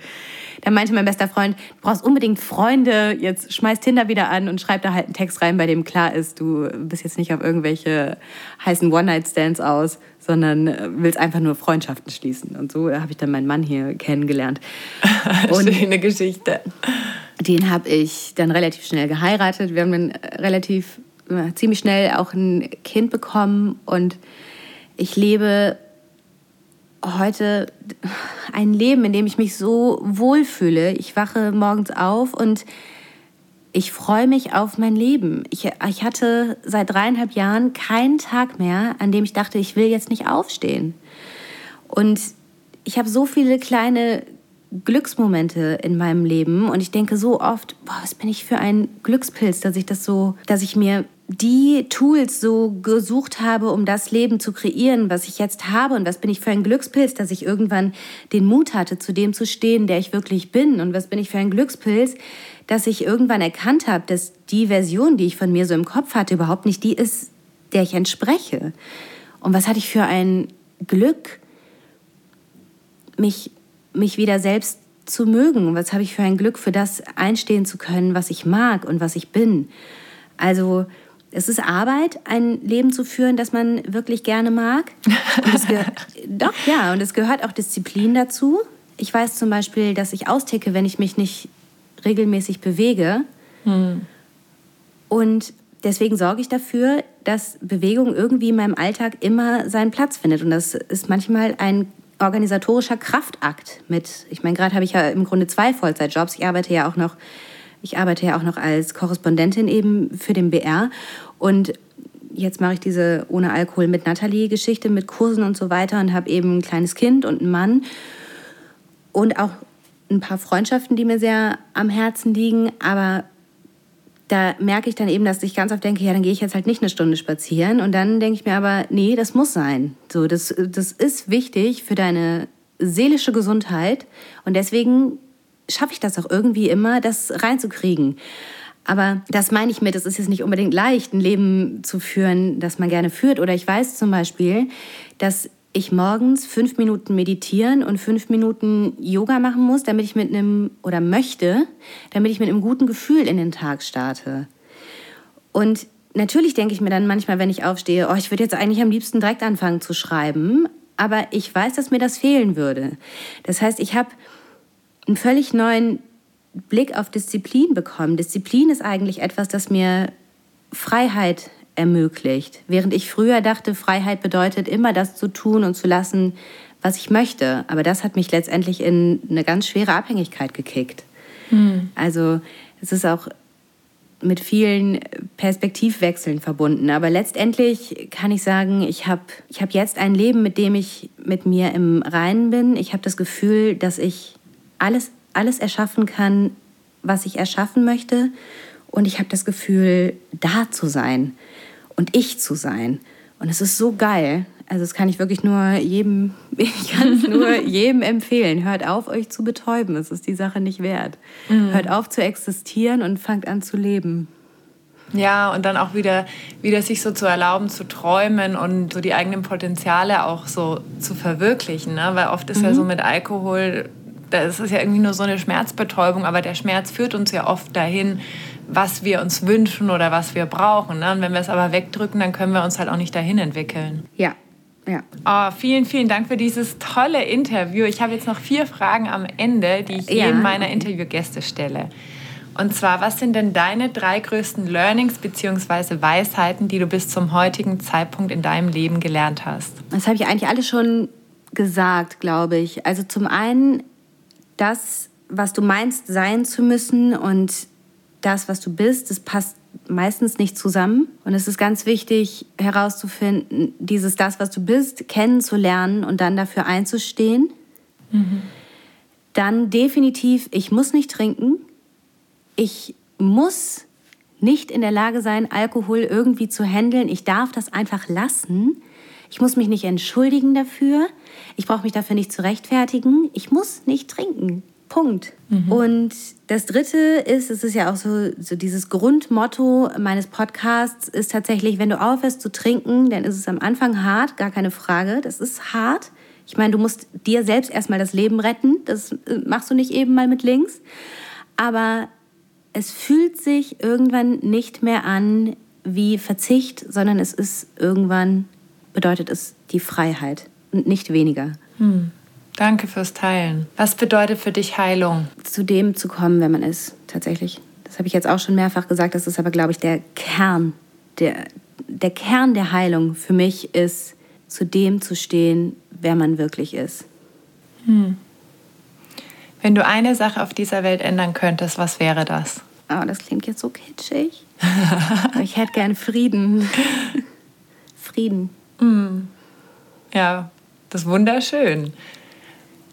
dann meinte mein bester Freund, du brauchst unbedingt Freunde, jetzt schmeiß Tinder wieder an und schreib da halt einen Text rein, bei dem klar ist, du bist jetzt nicht auf irgendwelche heißen One-Night-Stands aus, sondern äh, willst einfach nur Freundschaften schließen. Und so habe ich dann meinen Mann hier kennengelernt. Und Schöne Geschichte. Den habe ich dann relativ schnell geheiratet. Wir haben dann relativ ziemlich schnell auch ein Kind bekommen und ich lebe heute ein Leben, in dem ich mich so wohlfühle. Ich wache morgens auf und ich freue mich auf mein Leben. Ich, ich hatte seit dreieinhalb Jahren keinen Tag mehr, an dem ich dachte, ich will jetzt nicht aufstehen. Und ich habe so viele kleine Glücksmomente in meinem Leben und ich denke so oft, boah, was bin ich für ein Glückspilz, dass ich das so, dass ich mir die Tools so gesucht habe, um das Leben zu kreieren, was ich jetzt habe und was bin ich für ein Glückspilz, dass ich irgendwann den Mut hatte, zu dem zu stehen, der ich wirklich bin und was bin ich für ein Glückspilz, dass ich irgendwann erkannt habe, dass die Version, die ich von mir so im Kopf hatte, überhaupt nicht die ist, der ich entspreche. Und was hatte ich für ein Glück, mich mich wieder selbst zu mögen? Was habe ich für ein Glück, für das einstehen zu können, was ich mag und was ich bin? Also es ist Arbeit, ein Leben zu führen, das man wirklich gerne mag. doch, ja, und es gehört auch Disziplin dazu. Ich weiß zum Beispiel, dass ich austicke, wenn ich mich nicht regelmäßig bewege. Hm. Und deswegen sorge ich dafür, dass Bewegung irgendwie in meinem Alltag immer seinen Platz findet. Und das ist manchmal ein organisatorischer Kraftakt mit, ich meine, gerade habe ich ja im Grunde zwei Vollzeitjobs. Ich arbeite ja auch noch, ich arbeite ja auch noch als Korrespondentin eben für den BR und jetzt mache ich diese ohne Alkohol mit Nathalie Geschichte mit Kursen und so weiter und habe eben ein kleines Kind und einen Mann und auch ein paar Freundschaften, die mir sehr am Herzen liegen, aber da merke ich dann eben, dass ich ganz oft denke, ja, dann gehe ich jetzt halt nicht eine Stunde spazieren. Und dann denke ich mir aber, nee, das muss sein. So, das, das ist wichtig für deine seelische Gesundheit. Und deswegen schaffe ich das auch irgendwie immer, das reinzukriegen. Aber das meine ich mit, es ist jetzt nicht unbedingt leicht, ein Leben zu führen, das man gerne führt. Oder ich weiß zum Beispiel, dass ich morgens fünf Minuten meditieren und fünf Minuten Yoga machen muss, damit ich mit einem, oder möchte, damit ich mit einem guten Gefühl in den Tag starte. Und natürlich denke ich mir dann manchmal, wenn ich aufstehe, oh, ich würde jetzt eigentlich am liebsten direkt anfangen zu schreiben, aber ich weiß, dass mir das fehlen würde. Das heißt, ich habe einen völlig neuen Blick auf Disziplin bekommen. Disziplin ist eigentlich etwas, das mir Freiheit ermöglicht. Während ich früher dachte, Freiheit bedeutet immer das zu tun und zu lassen, was ich möchte. Aber das hat mich letztendlich in eine ganz schwere Abhängigkeit gekickt. Mhm. Also es ist auch mit vielen Perspektivwechseln verbunden. Aber letztendlich kann ich sagen, ich habe ich hab jetzt ein Leben, mit dem ich mit mir im Reinen bin. Ich habe das Gefühl, dass ich alles, alles erschaffen kann, was ich erschaffen möchte. Und ich habe das Gefühl, da zu sein und ich zu sein. Und es ist so geil. Also das kann ich wirklich nur jedem, ich kann es nur jedem empfehlen. Hört auf, euch zu betäuben. Es ist die Sache nicht wert. Mhm. Hört auf zu existieren und fangt an zu leben. Ja, und dann auch wieder, wieder sich so zu erlauben, zu träumen und so die eigenen Potenziale auch so zu verwirklichen. Ne? Weil oft ist mhm. ja so mit Alkohol, das ist ja irgendwie nur so eine Schmerzbetäubung, aber der Schmerz führt uns ja oft dahin, was wir uns wünschen oder was wir brauchen. Ne? Und wenn wir es aber wegdrücken, dann können wir uns halt auch nicht dahin entwickeln. Ja, ja. Oh, vielen, vielen Dank für dieses tolle Interview. Ich habe jetzt noch vier Fragen am Ende, die ich ja. jedem meiner Interviewgäste stelle. Und zwar, was sind denn deine drei größten Learnings bzw. Weisheiten, die du bis zum heutigen Zeitpunkt in deinem Leben gelernt hast? Das habe ich eigentlich alles schon gesagt, glaube ich. Also zum einen das, was du meinst, sein zu müssen und das, was du bist, das passt meistens nicht zusammen. Und es ist ganz wichtig herauszufinden, dieses das, was du bist, kennenzulernen und dann dafür einzustehen. Mhm. Dann definitiv, ich muss nicht trinken. Ich muss nicht in der Lage sein, Alkohol irgendwie zu handeln. Ich darf das einfach lassen. Ich muss mich nicht entschuldigen dafür. Ich brauche mich dafür nicht zu rechtfertigen. Ich muss nicht trinken. Punkt. Mhm. Und das Dritte ist, es ist ja auch so, so dieses Grundmotto meines Podcasts ist tatsächlich, wenn du aufhörst zu trinken, dann ist es am Anfang hart, gar keine Frage. Das ist hart. Ich meine, du musst dir selbst erstmal das Leben retten. Das äh, machst du nicht eben mal mit links. Aber es fühlt sich irgendwann nicht mehr an wie Verzicht, sondern es ist irgendwann, bedeutet es die Freiheit und nicht weniger. Hm. Danke fürs Teilen. Was bedeutet für dich Heilung? Zu dem zu kommen, wer man ist, tatsächlich. Das habe ich jetzt auch schon mehrfach gesagt. Das ist aber, glaube ich, der Kern. Der, der Kern der Heilung für mich ist, zu dem zu stehen, wer man wirklich ist. Hm. Wenn du eine Sache auf dieser Welt ändern könntest, was wäre das? Oh, das klingt jetzt so kitschig. ich hätte gern Frieden. Frieden. Hm. Ja, das ist wunderschön.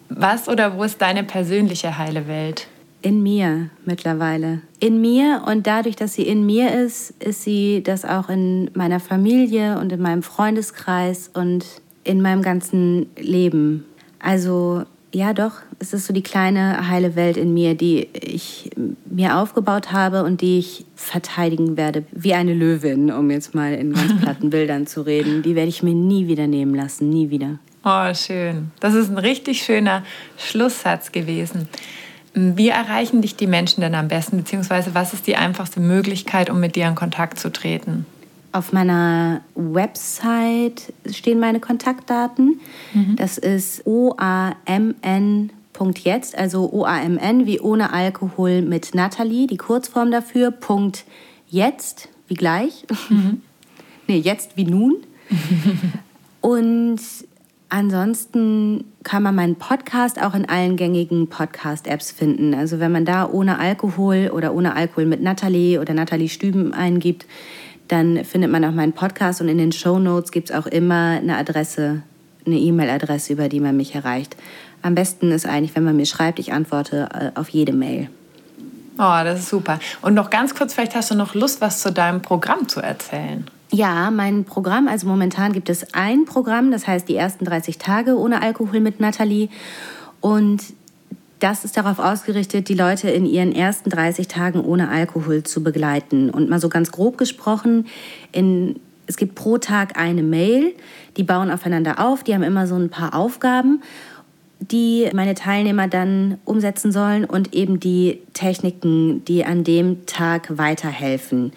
Was oder wo ist deine persönliche heile Welt? In mir mittlerweile. In mir und dadurch, dass sie in mir ist, ist sie das auch in meiner Familie und in meinem Freundeskreis und in meinem ganzen Leben. Also ja, doch, es ist so die kleine heile Welt in mir, die ich mir aufgebaut habe und die ich verteidigen werde, wie eine Löwin, um jetzt mal in ganz platten Bildern zu reden. Die werde ich mir nie wieder nehmen lassen, nie wieder. Oh, schön. Das ist ein richtig schöner Schlusssatz gewesen. Wie erreichen dich die Menschen denn am besten, beziehungsweise was ist die einfachste Möglichkeit, um mit dir in Kontakt zu treten? Auf meiner Website stehen meine Kontaktdaten. Mhm. Das ist oamn.jetzt, also OAMN wie ohne Alkohol mit Natalie, die Kurzform dafür, Punkt jetzt, wie gleich. Mhm. nee, jetzt wie nun. Und Ansonsten kann man meinen Podcast auch in allen gängigen Podcast-Apps finden. Also wenn man da ohne Alkohol oder ohne Alkohol mit Nathalie oder Nathalie Stüben eingibt, dann findet man auch meinen Podcast und in den Show Notes gibt es auch immer eine Adresse, eine E-Mail-Adresse, über die man mich erreicht. Am besten ist eigentlich, wenn man mir schreibt, ich antworte äh, auf jede Mail. Oh, das ist super. Und noch ganz kurz, vielleicht hast du noch Lust, was zu deinem Programm zu erzählen. Ja, mein Programm, also momentan gibt es ein Programm, das heißt die ersten 30 Tage ohne Alkohol mit Nathalie. Und das ist darauf ausgerichtet, die Leute in ihren ersten 30 Tagen ohne Alkohol zu begleiten. Und mal so ganz grob gesprochen, in, es gibt pro Tag eine Mail, die bauen aufeinander auf, die haben immer so ein paar Aufgaben, die meine Teilnehmer dann umsetzen sollen und eben die Techniken, die an dem Tag weiterhelfen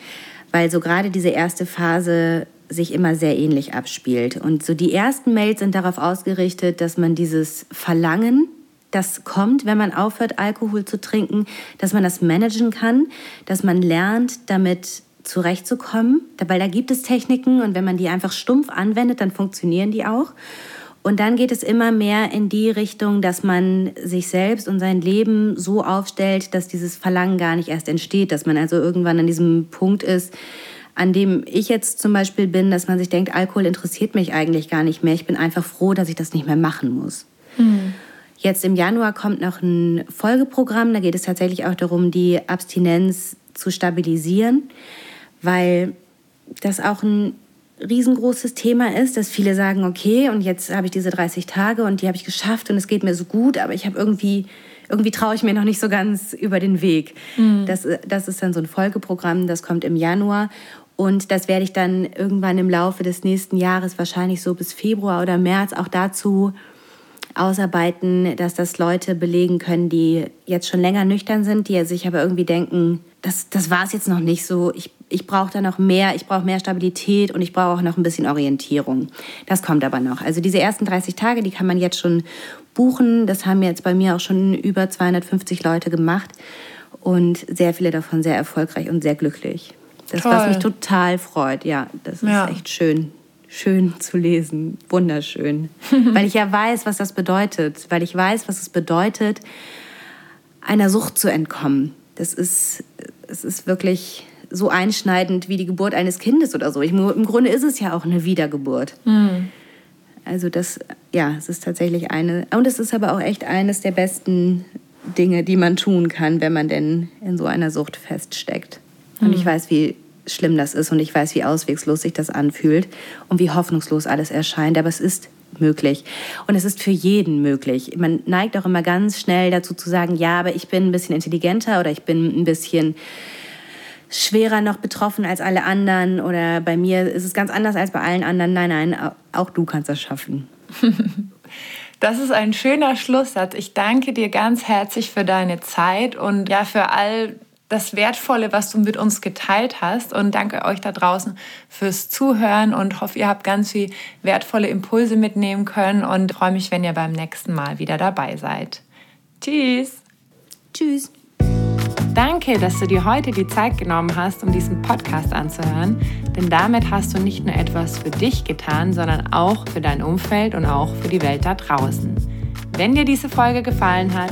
weil so gerade diese erste Phase sich immer sehr ähnlich abspielt. Und so die ersten Mails sind darauf ausgerichtet, dass man dieses Verlangen, das kommt, wenn man aufhört, Alkohol zu trinken, dass man das managen kann, dass man lernt, damit zurechtzukommen, weil da gibt es Techniken und wenn man die einfach stumpf anwendet, dann funktionieren die auch. Und dann geht es immer mehr in die Richtung, dass man sich selbst und sein Leben so aufstellt, dass dieses Verlangen gar nicht erst entsteht, dass man also irgendwann an diesem Punkt ist, an dem ich jetzt zum Beispiel bin, dass man sich denkt, Alkohol interessiert mich eigentlich gar nicht mehr. Ich bin einfach froh, dass ich das nicht mehr machen muss. Mhm. Jetzt im Januar kommt noch ein Folgeprogramm. Da geht es tatsächlich auch darum, die Abstinenz zu stabilisieren, weil das auch ein riesengroßes Thema ist, dass viele sagen, okay, und jetzt habe ich diese 30 Tage und die habe ich geschafft und es geht mir so gut, aber ich habe irgendwie, irgendwie traue ich mir noch nicht so ganz über den Weg. Mhm. Das, das ist dann so ein Folgeprogramm, das kommt im Januar. Und das werde ich dann irgendwann im Laufe des nächsten Jahres, wahrscheinlich so bis Februar oder März, auch dazu ausarbeiten, dass das Leute belegen können, die jetzt schon länger nüchtern sind, die sich aber irgendwie denken, das, das war es jetzt noch nicht so. Ich, ich brauche da noch mehr, ich brauche mehr Stabilität und ich brauche auch noch ein bisschen Orientierung. Das kommt aber noch. Also diese ersten 30 Tage, die kann man jetzt schon buchen. Das haben jetzt bei mir auch schon über 250 Leute gemacht und sehr viele davon sehr erfolgreich und sehr glücklich. Das, Toll. was mich total freut, ja, das ist ja. echt schön. Schön zu lesen, wunderschön. weil ich ja weiß, was das bedeutet, weil ich weiß, was es bedeutet, einer Sucht zu entkommen. Das ist, es ist wirklich so einschneidend wie die Geburt eines Kindes oder so. Ich, Im Grunde ist es ja auch eine Wiedergeburt. Mhm. Also das, ja, es ist tatsächlich eine, und es ist aber auch echt eines der besten Dinge, die man tun kann, wenn man denn in so einer Sucht feststeckt. Und ich hm. weiß, wie schlimm das ist und ich weiß, wie auswegslos sich das anfühlt und wie hoffnungslos alles erscheint. Aber es ist möglich. Und es ist für jeden möglich. Man neigt auch immer ganz schnell dazu zu sagen, ja, aber ich bin ein bisschen intelligenter oder ich bin ein bisschen schwerer noch betroffen als alle anderen oder bei mir ist es ganz anders als bei allen anderen. Nein, nein, auch du kannst das schaffen. Das ist ein schöner Schlusssatz. Ich danke dir ganz herzlich für deine Zeit und ja für all das Wertvolle, was du mit uns geteilt hast. Und danke euch da draußen fürs Zuhören und hoffe, ihr habt ganz viel wertvolle Impulse mitnehmen können und freue mich, wenn ihr beim nächsten Mal wieder dabei seid. Tschüss. Tschüss. Danke, dass du dir heute die Zeit genommen hast, um diesen Podcast anzuhören, denn damit hast du nicht nur etwas für dich getan, sondern auch für dein Umfeld und auch für die Welt da draußen. Wenn dir diese Folge gefallen hat,